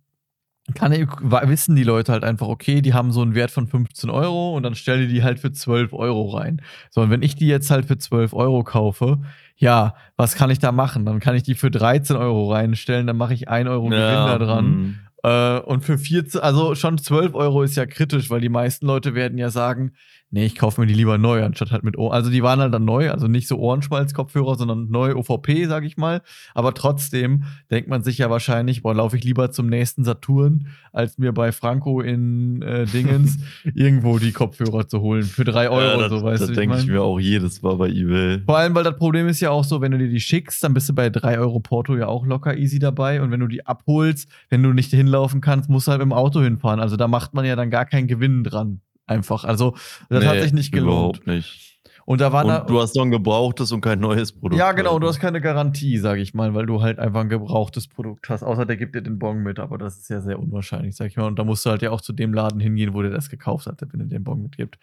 kann wissen die Leute halt einfach, okay, die haben so einen Wert von 15 Euro und dann stellen die die halt für 12 Euro rein. So, und wenn ich die jetzt halt für 12 Euro kaufe, ja, was kann ich da machen? Dann kann ich die für 13 Euro reinstellen, dann mache ich 1 Euro Gewinn da dran. mm. Äh, und für 14, also schon 12 Euro ist ja kritisch, weil die meisten Leute werden ja sagen, nee, ich kaufe mir die lieber neu, anstatt halt mit Ohren. Also die waren halt dann neu, also nicht so Ohrenschmalz-Kopfhörer, sondern neu OVP, sag ich mal. Aber trotzdem denkt man sich ja wahrscheinlich, boah, laufe ich lieber zum nächsten Saturn, als mir bei Franco in äh, Dingens irgendwo die Kopfhörer zu holen. Für drei Euro Ja, das so, weißt das du. denke ich, mein? mir auch jedes Mal bei eBay. Vor allem, weil das Problem ist ja auch so, wenn du dir die schickst, dann bist du bei 3 Euro Porto ja auch locker easy dabei. Und wenn du die abholst, wenn du nicht hinlaufen kannst, musst du halt dem Auto hinfahren. Also da macht man ja dann gar keinen Gewinn dran. Einfach. Also, das hat Nee, sich nicht gelohnt. Überhaupt nicht. Und da da. Und du hast noch ein gebrauchtes und kein neues Produkt. ja, genau, du halt. hast keine Garantie, sag ich mal, weil du halt einfach ein gebrauchtes Produkt hast. Außer der gibt dir den Bon mit, aber das ist ja sehr unwahrscheinlich, sag ich mal. Und da musst du halt ja auch zu dem Laden hingehen, wo der das gekauft hat, wenn er den Bon mitgibt.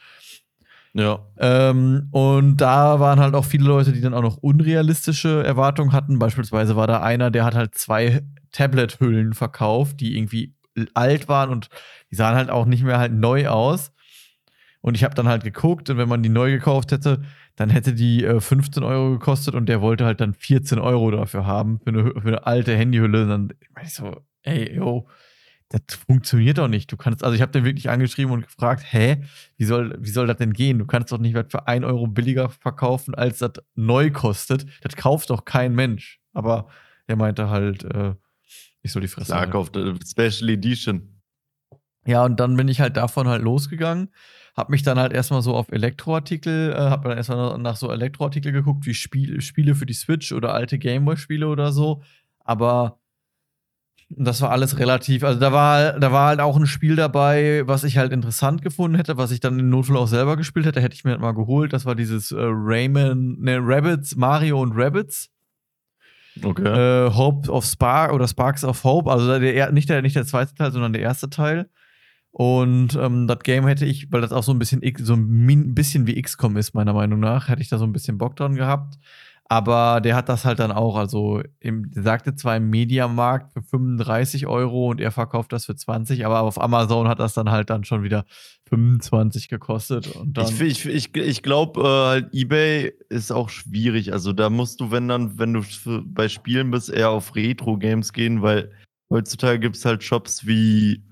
Ja. Ähm, und da waren halt auch viele Leute, die dann auch noch unrealistische Erwartungen hatten. Beispielsweise war da einer, der hat halt zwei Tablet-Hüllen verkauft, die irgendwie alt waren und die sahen halt auch nicht mehr halt neu aus. Und ich habe dann halt geguckt und wenn man die neu gekauft hätte, dann hätte die äh, 15 Euro gekostet und der wollte halt dann 14 Euro dafür haben für eine, für eine alte Handyhülle. Und dann meine ich so, ey, yo, das funktioniert doch nicht. Du kannst, also ich habe den wirklich angeschrieben und gefragt, hä, wie soll, wie soll das denn gehen? Du kannst doch nicht was für 1 Euro billiger verkaufen, als das neu kostet. Das kauft doch kein Mensch. Aber er meinte halt, äh, ich soll die Fresse halten. auf der Special Edition. Ja, und dann bin ich halt davon halt losgegangen, hab mich dann halt erstmal so auf Elektroartikel, äh, hab dann erstmal nach so Elektroartikel geguckt, wie Spiel, Spiele für die Switch oder alte Gameboy-Spiele oder so. Aber das war alles relativ, also da war, da war halt auch ein Spiel dabei, was ich halt interessant gefunden hätte, was ich dann im Notfall auch selber gespielt hätte, hätte ich mir halt mal geholt. Das war dieses äh, Rayman, ne, Rabbits, Mario und Rabbits Okay. äh, Hope of Spark oder Sparks of Hope, also der, nicht, der, nicht der zweite Teil, sondern der erste Teil. Und ähm, das Game hätte ich, weil das auch so ein bisschen so ein bisschen wie XCOM ist, meiner Meinung nach, hätte ich da so ein bisschen Bock dran gehabt. Aber der hat das halt dann auch, also im, der sagte zwar im Mediamarkt für 35 Euro und er verkauft das für 20, aber auf Amazon hat das dann halt dann schon wieder 25 gekostet. Und dann, Ich, ich, ich, ich glaube, äh, halt eBay ist auch schwierig. Also da musst du, wenn dann, wenn du bei Spielen bist, eher auf Retro-Games gehen, weil heutzutage gibt es halt Shops wie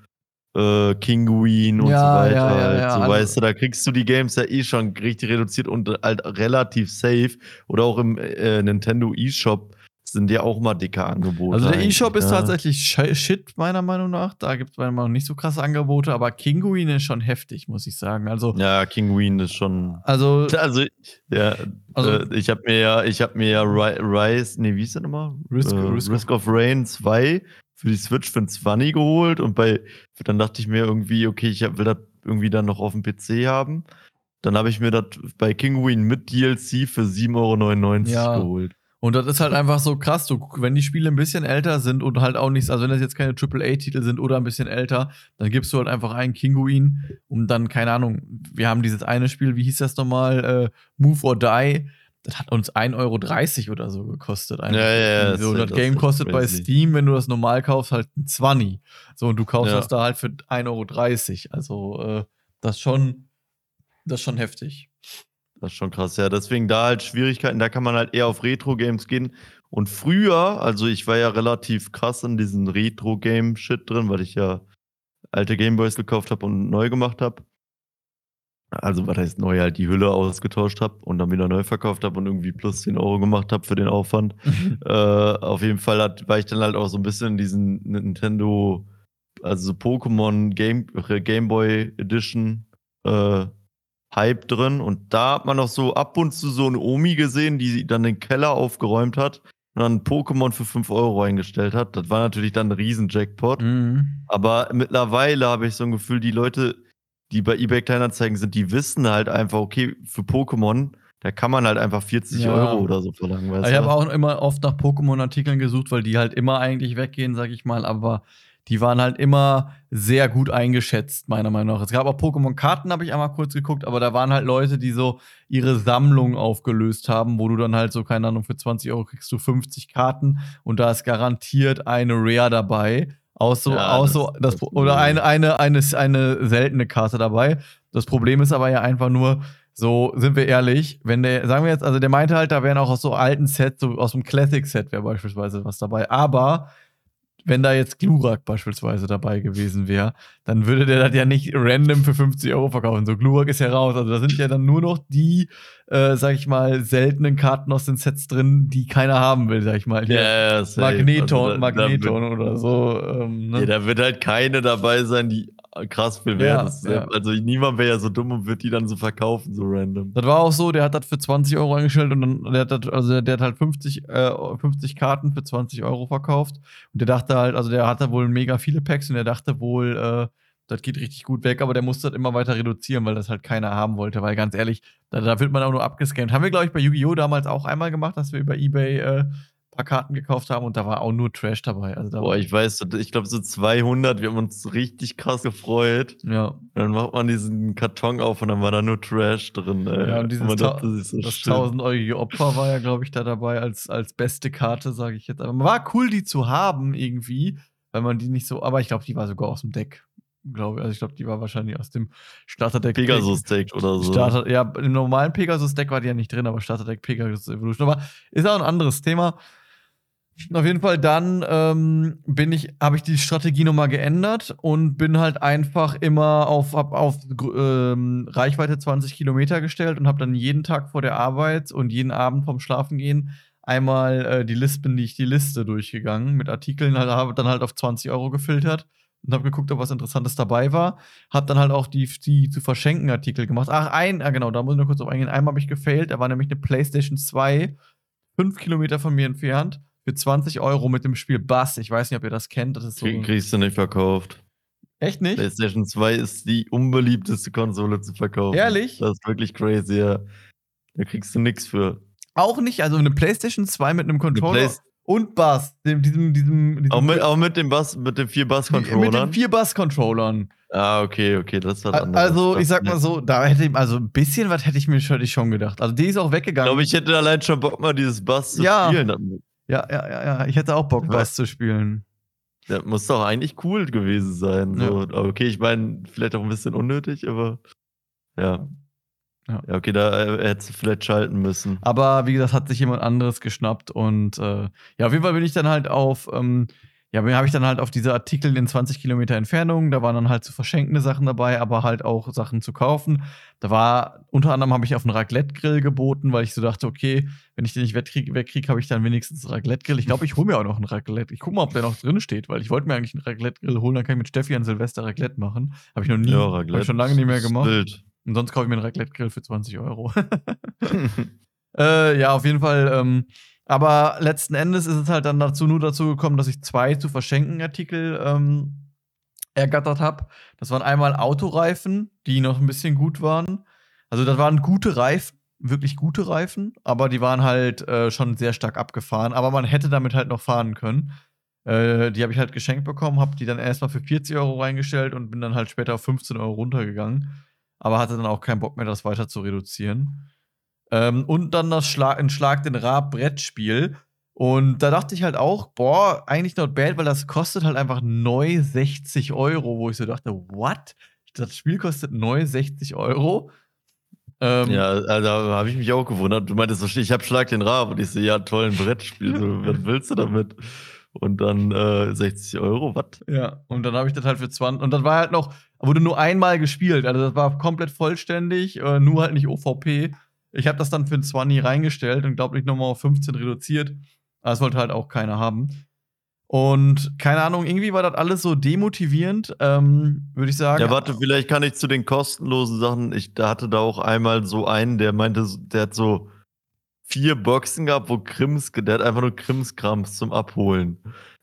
äh, Kinguin und Ja, so weiter. ja, ja, halt. ja, so also- weißt du, da kriegst du die Games ja eh schon richtig reduziert und halt relativ safe. Oder auch im äh, Nintendo eShop sind ja auch mal dicke Angebote. Also der E-Shop ist ja. tatsächlich shit, meiner Meinung nach. Da gibt es meiner Meinung nach nicht so krasse Angebote, aber Kinguin ist schon heftig, muss ich sagen. Also, Ja, Kinguin ist schon. also Also, ja, Also- äh, ich habe mir ja, ich habe mir ja Ri- Rise, nee, wie ist der nochmal? Risk- äh, Risk Risk, of, Rain 2 für die Switch für ein 20 geholt und bei, dann dachte ich mir irgendwie, okay, ich will das irgendwie dann noch auf dem PC haben. Dann habe ich mir das bei Kinguin mit DLC für 7,99 Ja. Euro geholt. Und das ist halt einfach so krass, du, wenn die Spiele ein bisschen älter sind und halt auch nichts, also wenn das jetzt keine AAA-Titel sind oder ein bisschen älter, dann gibst du halt einfach einen Kinguin und dann, keine Ahnung, wir haben dieses eine Spiel, wie hieß das nochmal, äh, Move or Die, das hat uns 1,30 Euro oder so gekostet. einfach. Ja, ja, so, das- das, Game kostet bei. Steam, wenn du das normal kaufst, halt ein 20. So, und du kaufst Ja. das da halt für 1,30 Euro. Also, äh, das ist schon, das ist schon heftig. Das ist schon krass, ja. Deswegen da halt Schwierigkeiten, da kann man halt eher auf Retro-Games gehen. Und früher, also ich war ja relativ krass in diesen Retro-Game-Shit drin, weil ich ja alte Gameboys gekauft habe und neu gemacht habe. Also, was heißt neu, halt die Hülle ausgetauscht habe und dann wieder neu verkauft habe und irgendwie plus 10 Euro gemacht habe für den Aufwand. äh, auf jeden Fall hat, war ich dann halt auch so ein bisschen in diesen Nintendo, also so Pokémon Game, äh, Game Boy Edition äh, Hype drin. Und da hat man auch so ab und zu so eine Omi gesehen, die dann den Keller aufgeräumt hat und dann Pokémon für 5 Euro eingestellt hat. Das war natürlich dann ein Riesen-Jackpot. Mhm. Aber mittlerweile habe ich so ein Gefühl, die Leute, die bei eBay Kleinanzeigen sind, die wissen halt einfach, okay, für Pokémon, da kann man halt einfach 40 Ja. Euro oder so verlangen. Weißt Ich habe auch immer oft nach Pokémon-Artikeln gesucht, weil die halt immer eigentlich weggehen, sag ich mal, aber die waren halt immer sehr gut eingeschätzt, meiner Meinung nach. Es gab auch Pokémon-Karten, habe ich einmal kurz geguckt, aber da waren halt Leute, die so ihre Sammlung aufgelöst haben, wo du dann halt so, keine Ahnung, für 20 Euro kriegst du 50 Karten und da ist garantiert eine Rare dabei. Aus so, Ja, aus das- so, das, das- oder eine, eine, eine, eine seltene Karte dabei. Das Problem ist aber ja einfach nur, so, sind wir ehrlich, wenn der, sagen wir jetzt, also der meinte halt, da wären auch aus so alten Sets, so aus dem Classic-Set wäre beispielsweise was dabei. Aber wenn da jetzt Glurak beispielsweise dabei gewesen wäre, dann würde der das ja nicht random für 50 Euro verkaufen. So, Glurak ist ja raus. Also da sind ja dann nur noch die, äh, sag ich mal, seltenen Karten aus den Sets drin, die keiner haben will, sag ich mal. Ja, ja, safe. Magneton, Also da- Magneton da wird- oder so. Ähm, ne? Ja, da wird halt keine dabei sein, die krass viel wert ist. ja. Also niemand wäre ja so dumm und wird die dann so verkaufen, so random. Das war auch so, der hat das für 20 Euro eingestellt und dann, der hat das, also der hat halt 50, äh, 50 Karten für 20 Euro verkauft. Und der dachte halt, also der hatte wohl mega viele Packs und der dachte wohl, äh, das geht richtig gut weg, aber der musste das immer weiter reduzieren, weil das halt keiner haben wollte. Weil ganz ehrlich, da, da wird man auch nur abgescannt. Haben wir, glaube ich, bei Yu-Gi-Oh! damals auch einmal gemacht, dass wir über Ebay äh, paar Karten gekauft haben und da war auch nur Trash dabei. Also da Boah, ich weiß, ich glaube so 200, wir haben uns richtig krass gefreut. ja, Dann macht man diesen Karton auf und dann war da nur Trash drin. Ey. Ja, und dieses Ta- dachte sich so, Das shit. 1000-eurige Opfer war ja, glaube ich, da dabei als, als beste Karte, sage ich jetzt. Aber war cool, die zu haben irgendwie, weil man die nicht so. Aber ich glaube, die war sogar aus dem Deck. Glaube ich. Also ich glaube, die war wahrscheinlich aus dem Starterdeck. Pegasus-Deck oder so. Starter, ja, im normalen Pegasus-Deck war die ja nicht drin, aber Starterdeck Pegasus Evolution. Aber ist auch ein anderes Thema. Auf jeden Fall dann ähm, bin ich, habe ich die Strategie nochmal geändert und bin halt einfach immer auf, hab auf ähm, Reichweite 20 Kilometer gestellt und habe dann jeden Tag vor der Arbeit und jeden Abend vorm Schlafengehen einmal äh, die Liste, bin ich die Liste durchgegangen mit Artikeln, halt, habe dann halt auf 20 Euro gefiltert und habe geguckt, ob was Interessantes dabei war. Habe dann halt auch die, die zu verschenken Artikel gemacht. Ach, ein, ah, genau, da muss ich noch kurz auf eingehen. Einmal habe ich gefailt, da war nämlich eine PlayStation 2, fünf Kilometer von mir entfernt, für 20 Euro mit dem Spiel Bass. Ich weiß nicht, ob ihr das kennt. Das ist so. Krieg, kriegst du nicht verkauft. Echt nicht? PlayStation 2 ist die unbeliebteste Konsole zu verkaufen. Ehrlich? Das ist wirklich crazy, ja. Da kriegst du nichts für. Auch nicht. Also eine PlayStation 2 mit einem Controller und Bass. Dem, diesem, diesem, diesem Auch mit, auch mit dem Bass, mit den vier mit den Bass-Controllern. vier Bass-Controllern. Ah, okay, okay, das ist was anderes. Also, ich sag mal so, da hätte ich, also ein bisschen was hätte ich mir schon, ich schon gedacht. Also, die ist auch Ich weggegangen. glaube, ich hätte allein schon Bock, mal dieses Bass zu Ja. spielen. Ja, ja, ja, ja. Ich hätte auch Bock, Ja. Bass zu spielen. Das muss doch eigentlich cool gewesen sein. So. Okay, ich meine, vielleicht auch ein bisschen unnötig, aber ja. Ja. Ja, okay, da äh, hättest du vielleicht schalten müssen. Aber wie gesagt, hat sich jemand anderes geschnappt und äh, ja, auf jeden Fall bin ich dann halt auf, ähm, ja, habe ich dann halt auf diese Artikel in 20 Kilometer Entfernung, da waren dann halt zu verschenkende Sachen dabei, aber halt auch Sachen zu kaufen. Da war, unter anderem habe ich auf einen Raclette-Grill geboten, weil ich so dachte, okay, wenn ich den nicht wegkriege, wegkrieg, habe ich dann wenigstens einen Raclette-Grill. Ich glaube, ich hole mir auch noch einen Raclette. Ich gucke mal, ob der noch drin steht, weil ich wollte mir eigentlich einen Raclette-Grill holen, dann kann ich mit Steffi an Silvester Raclette machen. Habe ich noch nie, hab ich schon lange nicht mehr gemacht. Wild. Und sonst kaufe ich mir einen Raclette-Grill für 20 Euro. Äh, ja, auf jeden Fall. Ähm, aber letzten Endes ist es halt dann dazu nur dazu gekommen, dass ich zwei zu verschenken Artikel ähm, ergattert habe. Das waren einmal Autoreifen, die noch ein bisschen gut waren. Also das waren gute Reifen, wirklich gute Reifen, aber die waren halt äh, schon sehr stark abgefahren. Aber man hätte damit halt noch fahren können. Äh, die habe ich halt geschenkt bekommen, habe die dann erstmal für 40 Euro reingestellt und bin dann halt später auf 15 Euro runtergegangen. Aber hatte dann auch keinen Bock mehr, das weiter zu reduzieren. Ähm, und dann das Schlag, ein Schlag den Rab Brettspiel. Und da dachte ich halt auch, boah, eigentlich not bad, weil das kostet halt einfach neu 60 Euro, wo ich so dachte, what? Das Spiel kostet neu 60 Euro. Ähm, Ja, also, da habe ich mich auch gewundert. Du meintest so, ich habe Schlag den Rab und ich so, ja, toll, ein Brettspiel. So, was willst du damit? Und dann äh, 60 Euro, was? Ja, und dann habe ich das halt für 20. Und das war halt noch, wurde nur einmal gespielt. Also das war komplett vollständig, äh, nur halt nicht OVP. Ich habe das dann für ein 20 reingestellt und glaube ich nochmal auf 15 reduziert. Aber das wollte halt auch keiner haben. Und keine Ahnung, irgendwie war das alles so demotivierend, ähm, würde ich sagen. Ja, warte, vielleicht kann ich zu den kostenlosen Sachen. Ich da hatte da auch einmal so einen, der meinte, der hat so vier Boxen gehabt, wo Krims, der hat einfach nur Krimskrams zum Abholen.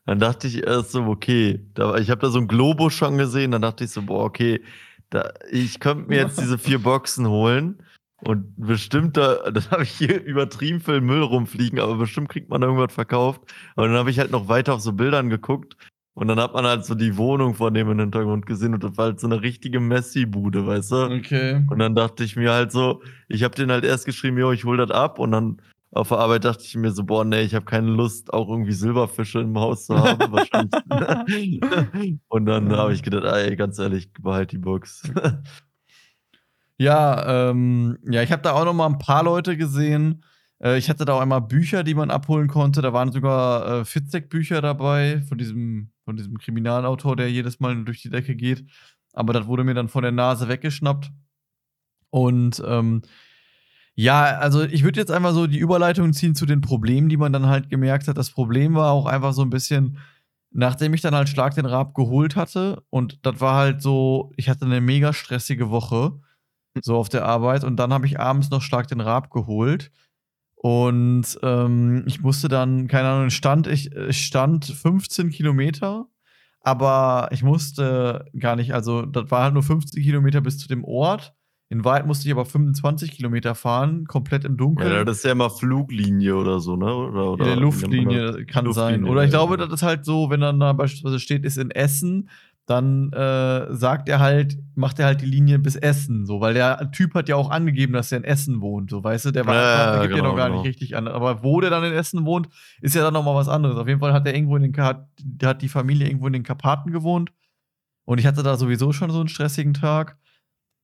Dann dachte ich erst so, okay, da, ich habe da so einen Globus schon gesehen, dann dachte ich so, boah, okay, da, ich könnte mir jetzt diese vier Boxen holen und bestimmt da, das habe ich hier übertrieben viel Müll rumfliegen, aber bestimmt kriegt man da irgendwas verkauft. Aber dann habe ich halt noch weiter auf so Bildern geguckt und dann hat man halt so die Wohnung von dem im Hintergrund gesehen und das war halt so eine richtige Messi-Bude, weißt du? Okay. Und dann dachte ich mir halt so, ich habe den halt erst geschrieben, jo, ich hol das ab und dann auf der Arbeit dachte ich mir so, boah, nee, ich habe keine Lust, auch irgendwie Silberfische im Haus zu haben, wahrscheinlich. und dann habe ich gedacht, ey, ganz ehrlich, behalt die Box. Ja, ähm, ja, ich habe da auch noch mal ein paar Leute gesehen. Äh, ich hatte da auch einmal Bücher, die man abholen konnte. Da waren sogar äh, Fitzek-Bücher dabei von diesem, von diesem Kriminalautor, der jedes Mal durch die Decke geht. Aber das wurde mir dann von der Nase weggeschnappt. Und ähm, ja, also ich würde jetzt einfach so die Überleitung ziehen zu den Problemen, die man dann halt gemerkt hat. Das Problem war auch einfach so ein bisschen, nachdem ich dann halt Schlag den Rab geholt hatte und das war halt so, ich hatte eine mega stressige Woche so auf der Arbeit und dann habe ich abends noch Schlag den Rab geholt und ähm, ich musste dann, keine Ahnung, stand ich, ich stand 15 Kilometer, aber ich musste gar nicht, also das war halt nur 15 Kilometer bis zu dem Ort in Wahrheit musste ich aber 25 Kilometer fahren, komplett im Dunkeln. Ja, das ist ja immer Fluglinie oder so, ne? Oder, oder der Luftlinie kann Luftlinie, sein. Oder ich glaube, das ist halt so, wenn dann da beispielsweise steht, ist in Essen, dann äh, sagt er halt, macht er halt die Linie bis Essen, so, weil der Typ hat ja auch angegeben, dass er in Essen wohnt, so, weißt du, der war, ja, gibt genau, ja noch gar genau. nicht richtig an. Aber wo der dann in Essen wohnt, ist ja dann nochmal was anderes. Auf jeden Fall hat er irgendwo in den, hat, hat die Familie irgendwo in den Karpaten gewohnt. Und ich hatte da sowieso schon so einen stressigen Tag.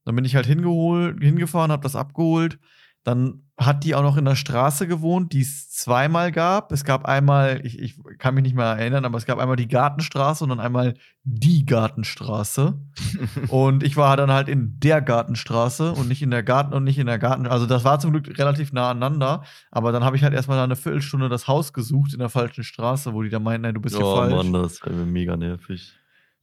Dann bin ich halt hingeholt, hingefahren, habe das abgeholt. Dann hat die auch noch in der Straße gewohnt, die es zweimal gab. Es gab einmal, ich, ich kann mich nicht mehr erinnern, aber es gab einmal die Gartenstraße und dann einmal die Gartenstraße. und ich war dann halt in der Gartenstraße und nicht in der Garten und nicht in der Garten. Also das war zum Glück relativ nah aneinander. Aber dann habe ich halt erstmal eine Viertelstunde das Haus gesucht in der falschen Straße, wo die da meinten, nein, du bist oh, hier falsch. Oh Mann, das ist mega nervig.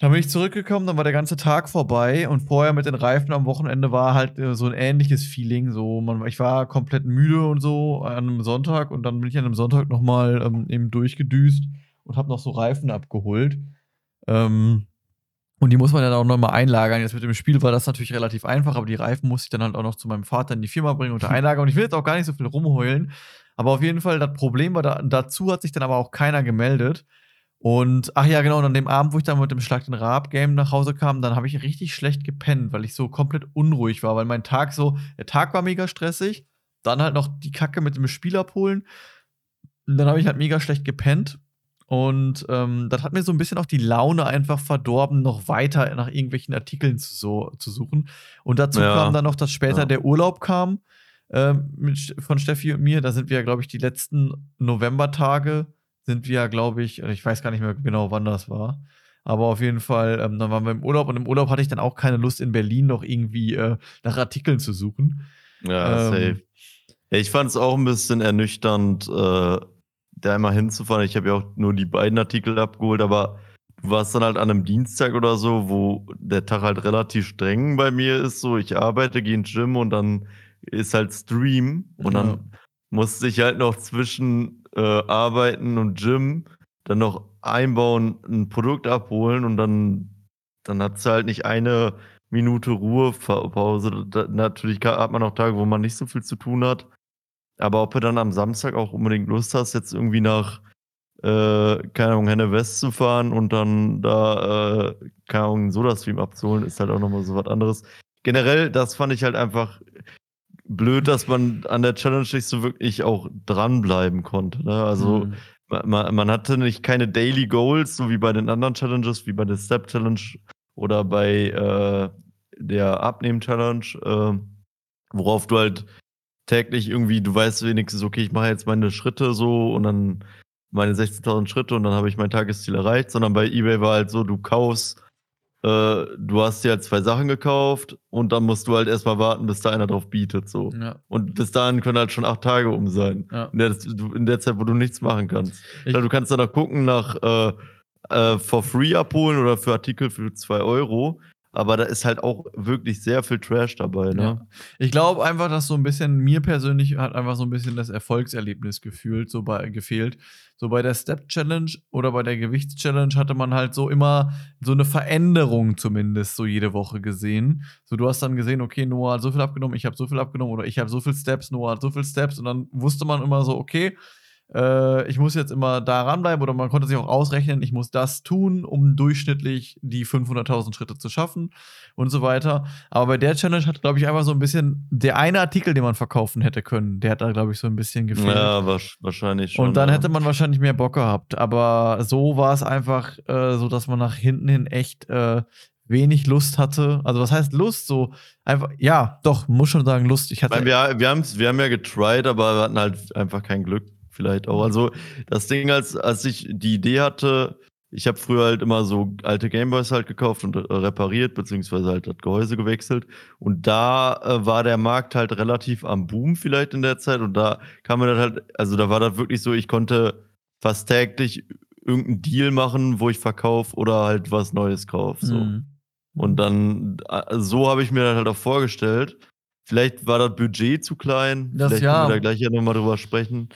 Dann bin ich zurückgekommen, dann war der ganze Tag vorbei und vorher mit den Reifen am Wochenende war halt äh, so ein ähnliches Feeling. So, man, ich war komplett müde und so an einem Sonntag und dann bin ich an einem Sonntag nochmal ähm, eben durchgedüst und habe noch so Reifen abgeholt. Ähm, und die muss man dann auch nochmal einlagern. Jetzt mit dem Spiel war das natürlich relativ einfach, aber die Reifen musste ich dann halt auch noch zu meinem Vater in die Firma bringen unter Einlager. Und ich will jetzt auch gar nicht so viel rumheulen. Aber auf jeden Fall, das Problem war, da, dazu hat sich dann aber auch keiner gemeldet. Und ach ja, genau, und an dem Abend, wo ich dann mit dem Schlag den Rab-Game nach Hause kam, dann habe ich richtig schlecht gepennt, weil ich so komplett unruhig war, weil mein Tag so, der Tag war mega stressig, dann halt noch die Kacke mit dem Spiel abholen. Und dann habe ich halt mega schlecht gepennt. Und ähm, das hat mir so ein bisschen auch die Laune einfach verdorben, noch weiter nach irgendwelchen Artikeln zu, so, zu suchen. Und dazu ja. kam dann noch, dass später ja. der Urlaub kam äh, mit, von Steffi und mir. Da sind wir, ja, glaube ich, die letzten Novembertage sind wir, glaube ich, ich weiß gar nicht mehr genau, wann das war. Aber auf jeden Fall, ähm, dann waren wir im Urlaub und im Urlaub hatte ich dann auch keine Lust, in Berlin noch irgendwie äh, nach Artikeln zu suchen. Ja, ähm, safe. ich fand es auch ein bisschen ernüchternd, äh, da einmal hinzufahren. Ich habe ja auch nur die beiden Artikel abgeholt, aber du warst dann halt an einem Dienstag oder so, wo der Tag halt relativ streng bei mir ist. So, ich arbeite, gehe ins Gym und dann ist halt Stream und ja. dann musste ich halt noch zwischen äh, Arbeiten und Gym dann noch einbauen, ein Produkt abholen und dann, dann hat es halt nicht eine Minute Ruhepause. Da, natürlich hat man auch Tage, wo man nicht so viel zu tun hat. Aber ob du dann am Samstag auch unbedingt Lust hast, jetzt irgendwie nach, äh, keine Ahnung, Henne West zu fahren und dann da, äh, keine Ahnung, einen Soda-Stream abzuholen, ist halt auch nochmal so was anderes. Generell, das fand ich halt einfach blöd, dass man an der Challenge nicht so wirklich auch dranbleiben konnte. Ne? Also mhm. man, man, hatte nicht keine Daily Goals, so wie bei den anderen Challenges, wie bei der Step Challenge oder bei äh, der Abnehmen-Challenge, äh, worauf du halt täglich irgendwie, du weißt wenigstens, okay, ich mache jetzt meine Schritte so und dann meine 16.000 Schritte und dann habe ich mein Tagesziel erreicht, sondern bei eBay war halt so, du kaufst äh, du hast dir halt zwei Sachen gekauft und dann musst du halt erstmal warten, bis da einer drauf bietet. So. Ja. Und bis dahin können halt schon acht Tage um sein. Ja. In, der, in, der, Zeit, wo du nichts machen kannst. Ich, du kannst dann auch gucken nach äh, äh, for free abholen oder für Artikel für zwei Euro. Aber da ist halt auch wirklich sehr viel Trash dabei, ne? Ja. Ich glaube einfach, dass so ein bisschen, mir persönlich hat einfach so ein bisschen das Erfolgserlebnis gefühlt, so bei, gefehlt. So bei der Step Challenge oder bei der Gewichts-Challenge hatte man halt so immer so eine Veränderung zumindest so jede Woche gesehen. So, du hast dann gesehen, okay, Noah hat so viel abgenommen, ich habe so viel abgenommen oder ich habe so viel Steps, Noah hat so viel Steps und dann wusste man immer so, okay, äh, ich muss jetzt immer da ranbleiben oder man konnte sich auch ausrechnen, ich muss das tun, um durchschnittlich die 500.000 Schritte zu schaffen und so weiter. Aber bei der Challenge hat, glaube ich, einfach so ein bisschen der eine Artikel, den man verkaufen hätte können, der hat da, glaube ich, so ein bisschen gefehlt. Ja, wahrscheinlich schon. Und dann ja. hätte man wahrscheinlich mehr Bock gehabt. Aber so war es einfach äh, so, dass man nach hinten hin echt äh, wenig Lust hatte. Also was heißt Lust? So einfach, ja, doch, muss schon sagen, Lust. Ich hatte. Weil wir, wir, wir haben ja getried, aber wir hatten halt einfach kein Glück, vielleicht auch. Also das Ding, als, als ich die Idee hatte, ich habe früher halt immer so alte Gameboys halt gekauft und äh, repariert, beziehungsweise halt das Gehäuse gewechselt. Und da äh, war der Markt halt relativ am Boom vielleicht in der Zeit. Und da kam mir das halt, also da war das wirklich so, ich konnte fast täglich irgendeinen Deal machen, wo ich verkaufe oder halt was Neues kaufe. So. Mhm. Und dann, äh, so habe ich mir das halt auch vorgestellt. Vielleicht war das Budget zu klein. Das Vielleicht ja. können wir da gleich ja nochmal drüber sprechen.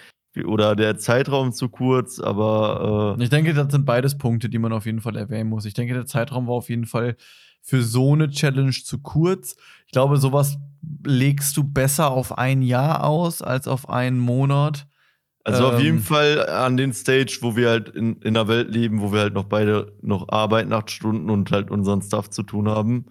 Oder der Zeitraum zu kurz, aber äh, Ich denke, das sind beides Punkte, die man auf jeden Fall erwähnen muss. Ich denke, der Zeitraum war auf jeden Fall für so eine Challenge zu kurz. Ich glaube, sowas legst du besser auf ein Jahr aus als auf einen Monat. also auf ähm, jeden Fall an den Stage, wo wir halt in, in einer Welt leben, wo wir halt noch beide noch arbeiten, acht Stunden und halt unseren Stuff zu tun haben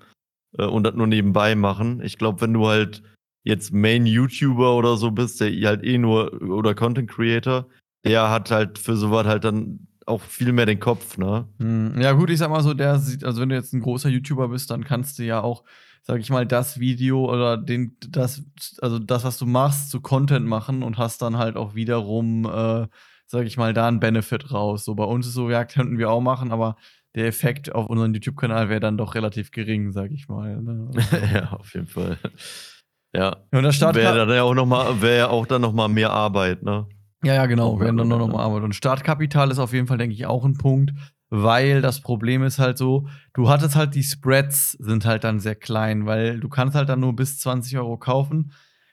äh, und das nur nebenbei machen. Ich glaube, wenn du halt jetzt Main-YouTuber oder so bist, der halt eh nur oder Content Creator, der hat halt für sowas halt dann auch viel mehr den Kopf, ne? Hm, Ja, gut, ich sag mal so, der sieht, also wenn du jetzt ein großer YouTuber bist, dann kannst du ja auch, sag ich mal, das Video oder den, das, also das, was du machst, zu Content machen und hast dann halt auch wiederum, äh, sag ich mal, da einen Benefit raus. So bei uns ist so, ja, könnten wir auch machen, aber der Effekt auf unseren YouTube-Kanal wäre dann doch relativ gering, sag ich mal. Ne? ja, auf jeden Fall. Ja. Und das Start Wäre dann ja auch noch mal, wäre ja auch dann noch mal mehr Arbeit, ne? Ja, ja, genau. Auch Werden dann mehr nur noch Arbeit, mal Arbeit. Und Startkapital ist auf jeden Fall, denke ich, auch ein Punkt, weil das Problem ist halt so, du hattest halt die Spreads sind halt dann sehr klein, weil du kannst halt dann nur bis 20 Euro kaufen.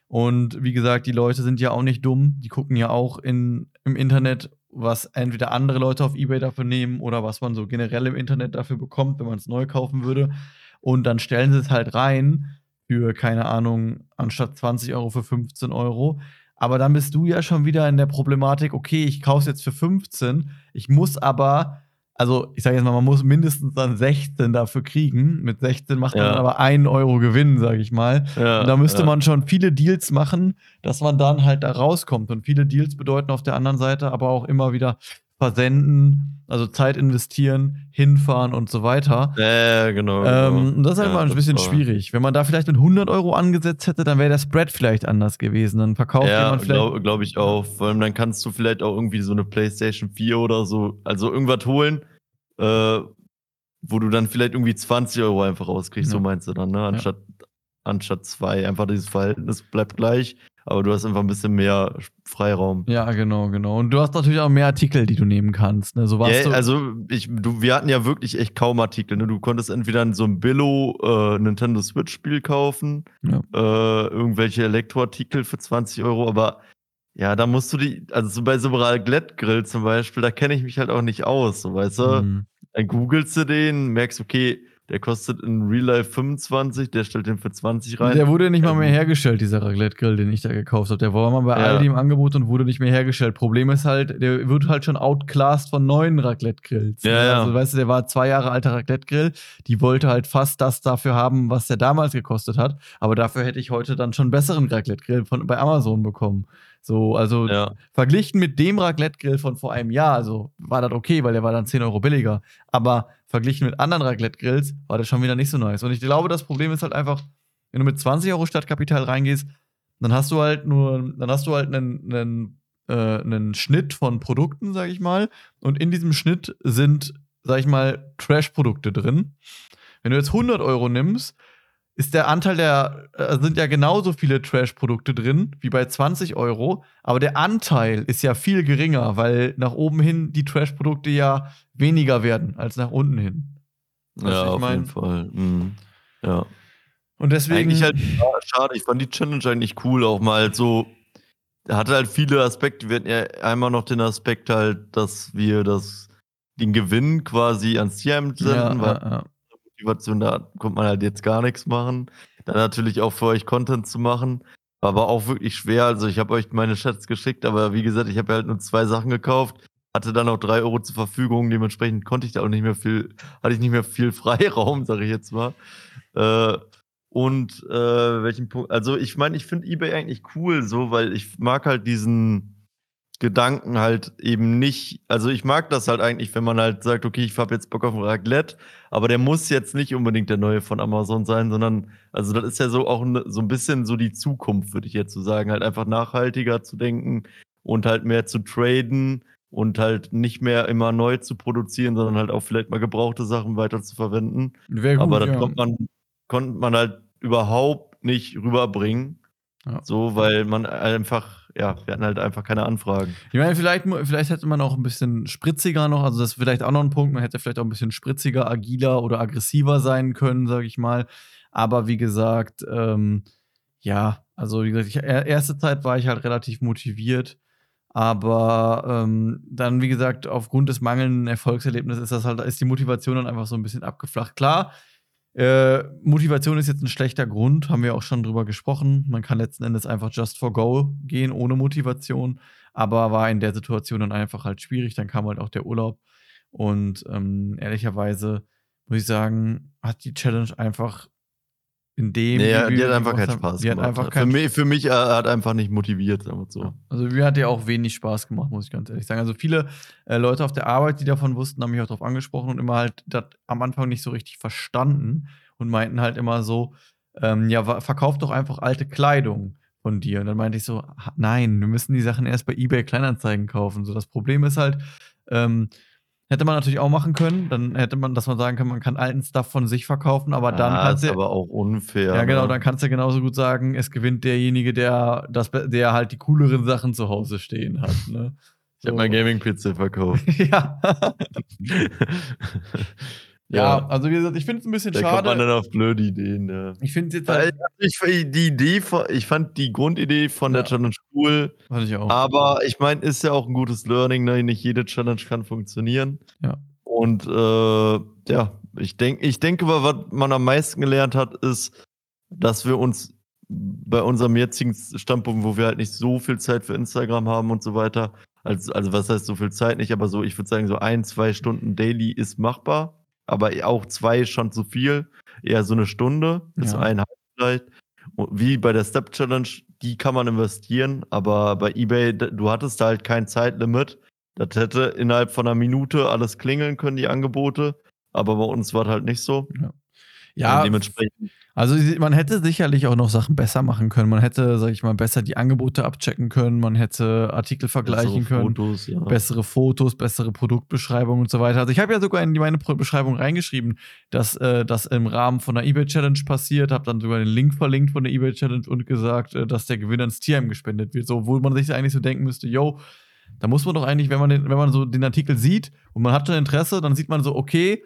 Und wie gesagt, die Leute sind ja auch nicht dumm. Die gucken ja auch in, im Internet, was entweder andere Leute auf Ebay dafür nehmen oder was man so generell im Internet dafür bekommt, wenn man es neu kaufen würde. Und dann stellen sie es halt rein für, keine Ahnung, anstatt 20 Euro für 15 Euro. Aber dann bist du ja schon wieder in der Problematik, okay, ich kaufe es jetzt für 15, ich muss aber, also ich sage jetzt mal, man muss mindestens dann 16 dafür kriegen. Mit 16 macht man Ja. dann aber 1 Euro Gewinn, sage ich mal. Ja, Und da müsste ja. man schon viele Deals machen, dass man dann halt da rauskommt. Und viele Deals bedeuten auf der anderen Seite aber auch immer wieder versenden, also Zeit investieren, hinfahren und so weiter. Ja, genau. Ähm, genau. und das ist halt Ja, ein bisschen war- schwierig. Wenn man da vielleicht mit 100 Euro angesetzt hätte, dann wäre der Spread vielleicht anders gewesen. Dann verkauft Ja, jemand vielleicht. glaube glaub ich auch. Vor allem dann kannst du vielleicht auch irgendwie so eine PlayStation 4 oder so, also irgendwas holen, äh, wo du dann vielleicht irgendwie 20 Euro einfach rauskriegst, Ja. so meinst du dann, ne? Anstatt, anstatt zwei. Einfach dieses Verhältnis bleibt gleich, aber du hast einfach ein bisschen mehr Freiraum. Ja, genau, genau. Und du hast natürlich auch mehr Artikel, die du nehmen kannst. Ne? So warst Ja, du, also ich, du, wir hatten ja wirklich echt kaum Artikel. Ne? Du konntest entweder in so einem Billo äh, Nintendo Switch-Spiel kaufen, Ja. äh, irgendwelche Elektroartikel für 20 Euro, aber ja, da musst du die, also so bei so einem Raclette-Grill zum Beispiel, da kenne ich mich halt auch nicht aus, so weißt du? Mhm. Dann googelst du den, merkst, okay, der kostet in Real Life 25, der stellt den für 20 rein. Der wurde nicht mal Ähm, mehr hergestellt, dieser Raclette-Grill, den ich da gekauft habe. Der war mal bei Ja. Aldi im Angebot und wurde nicht mehr hergestellt. Problem ist halt, der wird halt schon outclassed von neuen Raclette-Grills. Ja, ne? ja. Also, weißt du, der war zwei Jahre alter Raclette-Grill. Die wollte halt fast das dafür haben, was der damals gekostet hat. Aber dafür hätte ich heute dann schon einen besseren Raclette-Grill von, bei Amazon bekommen. So, also ja. verglichen mit dem Raclette-Grill von vor einem Jahr, also war das okay, weil der war dann 10 Euro billiger. Aber verglichen mit anderen Raclette-Grills war das schon wieder nicht so nice. Und ich glaube, das Problem ist halt einfach, wenn du mit 20 Euro Stadtkapital reingehst, dann hast du halt nur, dann hast du halt einen, einen, äh, einen Schnitt von Produkten, sag ich mal. Und in diesem Schnitt sind, sag ich mal, Trash-Produkte drin. Wenn du jetzt 100 Euro nimmst, ist der Anteil der, äh, sind ja genauso viele Trash-Produkte drin wie bei 20 Euro, aber der Anteil ist ja viel geringer, weil nach oben hin die Trash-Produkte ja weniger werden als nach unten hin. Du, Ja, ich auf mein- jeden Fall. Mhm. Ja. Und deswegen. Eigentlich halt ja, schade. Ich fand die Challenge eigentlich cool, auch mal so. Hatte halt viele Aspekte. Wir hatten ja einmal noch den Aspekt halt, dass wir das, den Gewinn quasi ans Tierheim ja, senden, weil ja, ja. Motivation, da konnte man halt jetzt gar nichts machen. Dann natürlich auch für euch Content zu machen. War aber auch wirklich schwer. Also ich habe euch meine Chats geschickt, aber wie gesagt, ich habe halt nur zwei Sachen gekauft, hatte dann noch drei Euro zur Verfügung. Dementsprechend konnte ich da auch nicht mehr viel, hatte ich nicht mehr viel Freiraum, sage ich jetzt mal. Äh, und äh, welchen Punkt? Also ich meine, ich finde eBay eigentlich cool, so, weil ich mag halt diesen Gedanken halt eben nicht, also ich mag das halt eigentlich, wenn man halt sagt, okay, ich habe jetzt Bock auf ein Raclette, aber der muss jetzt nicht unbedingt der neue von Amazon sein, sondern, also das ist ja so auch ne, so ein bisschen so die Zukunft, würde ich jetzt so sagen, halt einfach nachhaltiger zu denken und halt mehr zu traden und halt nicht mehr immer neu zu produzieren, sondern halt auch vielleicht mal gebrauchte Sachen weiter zu verwenden. Gut, aber das ja. konnte man, konnte man halt überhaupt nicht rüberbringen. Ja. So, weil man einfach, ja, wir hatten halt einfach keine Anfragen. Ich meine, vielleicht, vielleicht hätte man auch ein bisschen spritziger noch, also das ist vielleicht auch noch ein Punkt, man hätte vielleicht auch ein bisschen spritziger, agiler oder aggressiver sein können, sage ich mal. Aber wie gesagt, ähm, ja, also wie gesagt, ich, er- erste Zeit war ich halt relativ motiviert, aber ähm, dann, wie gesagt, aufgrund des mangelnden Erfolgserlebnisses ist das halt, ist die Motivation dann einfach so ein bisschen abgeflacht. Klar, äh, Motivation ist jetzt ein schlechter Grund, haben wir auch schon drüber gesprochen. Man kann letzten Endes einfach just for go gehen, ohne Motivation. Aber war in der Situation dann einfach halt schwierig. Dann kam halt auch der Urlaub. Und ähm, ehrlicherweise muss ich sagen, hat die Challenge einfach in dem. Nee, ja, die hat einfach keinen Spaß gemacht. einfach für, keinen mich, für mich äh, hat einfach nicht motiviert, sagen wir so. ja. Also mir hat ja auch wenig Spaß gemacht, muss ich ganz ehrlich sagen. Also viele äh, Leute auf der Arbeit, die davon wussten, haben mich auch darauf angesprochen und immer halt das am Anfang nicht so richtig verstanden und meinten halt immer so, ähm, ja, verkauf doch einfach alte Kleidung von dir. Und dann meinte ich so, "Ha- nein, wir müssen die Sachen erst bei eBay Kleinanzeigen kaufen. So das Problem ist halt, ähm, hätte man natürlich auch machen können, dann hätte man, dass man sagen kann, man kann alten Stuff von sich verkaufen, aber dann ah, kannst ist du aber auch unfair. ja, genau, ne? dann kannst du genauso gut sagen, es gewinnt derjenige, der, das, der halt die cooleren Sachen zu Hause stehen hat. Ne? Ich habe mein Gaming-PC verkauft. ja. ja, also wie gesagt, ich finde es ein bisschen da kommt man schade. dann auf blöde Ideen. Ja. Ich finde jetzt halt. Ich, die Idee, von- ich fand die Grundidee von Ja. der Challenge cool, Fand ich auch. aber ich meine, ist ja auch ein gutes Learning, ne? nicht jede Challenge kann funktionieren. Ja. Und äh, ja, ich, denk, ich denke, was man am meisten gelernt hat, ist, dass wir uns bei unserem jetzigen Standpunkt, wo wir halt nicht so viel Zeit für Instagram haben und so weiter, also, also was heißt so viel Zeit nicht, aber so, ich würde sagen, so ein, zwei Stunden daily ist machbar, aber auch zwei ist schon zu viel, eher so eine Stunde bis Ja. eineinhalb vielleicht. Wie bei der Step Challenge, die kann man investieren, aber bei eBay, du hattest da halt kein Zeitlimit. Das hätte innerhalb von einer Minute alles klingeln können, die Angebote. Aber bei uns war das halt nicht so. ja, Und dementsprechend. Also man hätte sicherlich auch noch Sachen besser machen können. Man hätte, sag ich mal, besser die Angebote abchecken können. Man hätte Artikel vergleichen bessere können. Fotos, ja. bessere Fotos, bessere Produktbeschreibungen und so weiter. Also ich habe ja sogar in die- meine Beschreibung reingeschrieben, dass äh, das im Rahmen von der eBay Challenge passiert, habe dann sogar den Link verlinkt von der eBay Challenge und gesagt, äh, dass der Gewinn ans Tierheim gespendet wird. So, wo man sich eigentlich so denken müsste, yo, da muss man doch eigentlich, wenn man, den, wenn man so den Artikel sieht und man hat schon Interesse, dann sieht man so, okay,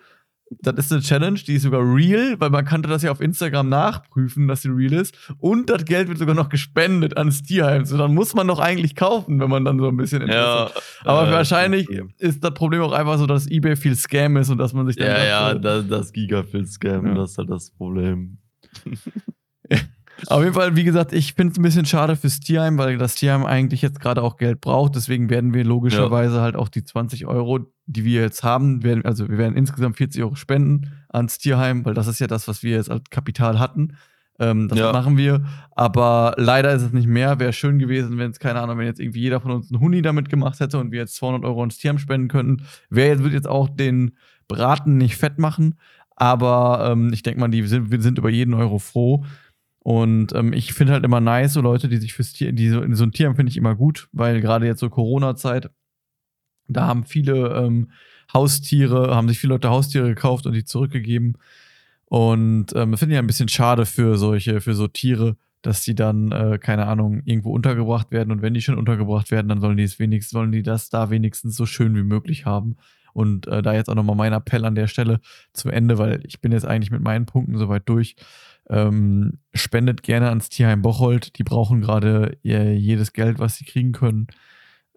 das ist eine Challenge, die ist sogar real, weil man kannte das ja auf Instagram nachprüfen, dass sie real ist. Und das Geld wird sogar noch gespendet ans Tierheim. So, dann muss man doch eigentlich kaufen, wenn man dann so ein bisschen Interesse ja, aber äh, wahrscheinlich stimmt. ist das Problem auch einfach so, dass eBay viel Scam ist und dass man sich dann. Ja, ja, das, das Gigafil-Scam, Ja. das ist halt das Problem. Auf jeden Fall, wie gesagt, ich finde es ein bisschen schade fürs Tierheim, weil das Tierheim eigentlich jetzt gerade auch Geld braucht. Deswegen werden wir logischerweise halt auch die 20 Euro, die wir jetzt haben, werden, also wir werden insgesamt 40 Euro spenden ans Tierheim, weil das ist ja das, was wir jetzt als Kapital hatten. Ähm, das Ja. machen wir. Aber leider ist es nicht mehr. Wäre schön gewesen, wenn es, keine Ahnung, wenn jetzt irgendwie jeder von uns einen Huni damit gemacht hätte und wir jetzt 200 Euro ins Tierheim spenden könnten. Wer jetzt, wird jetzt auch den Braten nicht fett machen. Aber ähm, ich denke mal, die sind, wir sind über jeden Euro froh. Und ähm, ich finde halt immer nice, so Leute, die sich fürs Tier, die so, so ein Tierheim finde ich immer gut, weil gerade jetzt so Corona-Zeit, da haben viele ähm, Haustiere, haben sich viele Leute Haustiere gekauft und die zurückgegeben. Und ähm, finde ich ein bisschen schade für solche, für so Tiere, dass die dann, äh, keine Ahnung, irgendwo untergebracht werden. Und wenn die schon untergebracht werden, dann sollen die es wenigstens, sollen die das da wenigstens so schön wie möglich haben. Und äh, da jetzt auch nochmal mein Appell an der Stelle zum Ende, weil ich bin jetzt eigentlich mit meinen Punkten soweit durch. Ähm, spendet gerne ans Tierheim Bocholt. Die brauchen gerade äh, jedes Geld, was sie kriegen können.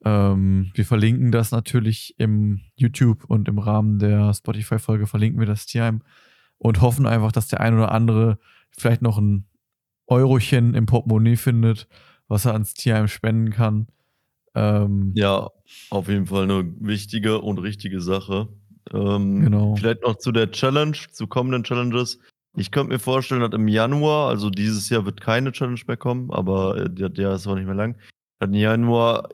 Ähm, wir verlinken das natürlich im YouTube und im Rahmen der Spotify-Folge verlinken wir das Tierheim und hoffen einfach, dass der ein oder andere vielleicht noch ein Eurochen im Portemonnaie findet, was er ans Tierheim spenden kann. Ähm, Ja, auf jeden Fall eine wichtige und richtige Sache. Ähm, Genau. Vielleicht noch zu der Challenge, zu kommenden Challenges. Ich könnte mir vorstellen, dass im Januar, also dieses Jahr wird keine Challenge mehr kommen, aber äh, der, der ist auch nicht mehr lang, dass im Januar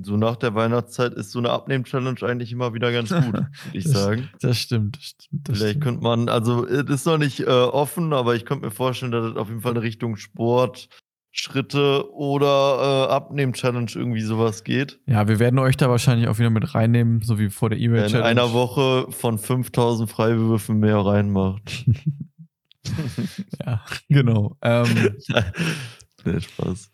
so nach der Weihnachtszeit ist so eine Abnehm-Challenge eigentlich immer wieder ganz gut, würde ich Das- sagen. Das stimmt. Das stimmt das Vielleicht stimmt. könnte man, also es ist noch nicht äh, offen, aber ich könnte mir vorstellen, dass es auf jeden Fall in Richtung Sport, Schritte oder äh, Abnehm-Challenge irgendwie sowas geht. Ja, wir werden euch da wahrscheinlich auch wieder mit reinnehmen, so wie vor der Wer in E-Mail-Challenge. einer Woche von 5000 Freiwürfen mehr reinmacht. Ja, genau. Ähm, nee, Spaß.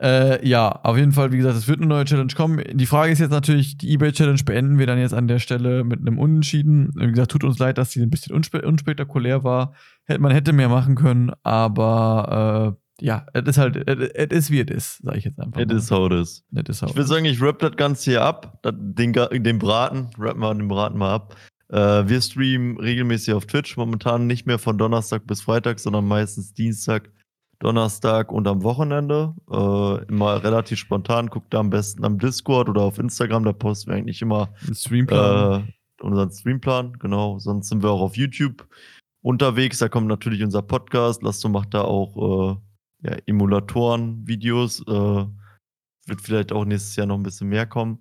Äh, ja, auf jeden Fall, wie gesagt, es wird eine neue Challenge kommen. Die Frage ist jetzt natürlich, die eBay-Challenge beenden wir dann jetzt an der Stelle mit einem Unentschieden. Wie gesagt, tut uns leid, dass die ein bisschen unspe unspektakulär war. Hätte, man hätte mehr machen können, aber äh, ja, es ist halt, es ist wie es ist, sage ich jetzt einfach. It mal. is how it is. It is how Ich würde sagen, ich rap das Ganze hier ab. Den, den Braten, rappen wir den Braten mal ab. Äh, wir streamen regelmäßig auf Twitch. Momentan nicht mehr von Donnerstag bis Freitag, sondern meistens Dienstag, Donnerstag und am Wochenende. Äh, immer relativ spontan. Guckt da am besten am Discord oder auf Instagram. Da posten wir eigentlich immer Streamplan. äh, unseren Streamplan. Genau. Sonst sind wir auch auf YouTube unterwegs. Da kommt natürlich unser Podcast. Lasto macht da auch äh, ja, Emulatoren-Videos. Äh, wird vielleicht auch nächstes Jahr noch ein bisschen mehr kommen.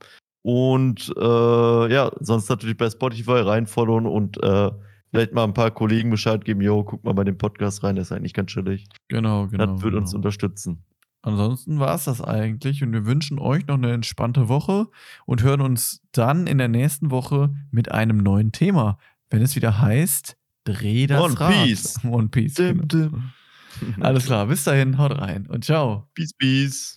Und äh, ja, sonst natürlich bei Spotify reinfollowen und äh, vielleicht mal ein paar Kollegen Bescheid geben, yo, guck mal bei dem Podcast rein, der ist eigentlich ganz chillig. genau, genau. das wird uns genau. unterstützen. Ansonsten war es das eigentlich und wir wünschen euch noch eine entspannte Woche und hören uns dann in der nächsten Woche mit einem neuen Thema, wenn es wieder heißt Dreh das One Rad. Piece. One Piece. Dim, Genau. dim. Alles klar, bis dahin, haut rein und ciao. Peace, peace.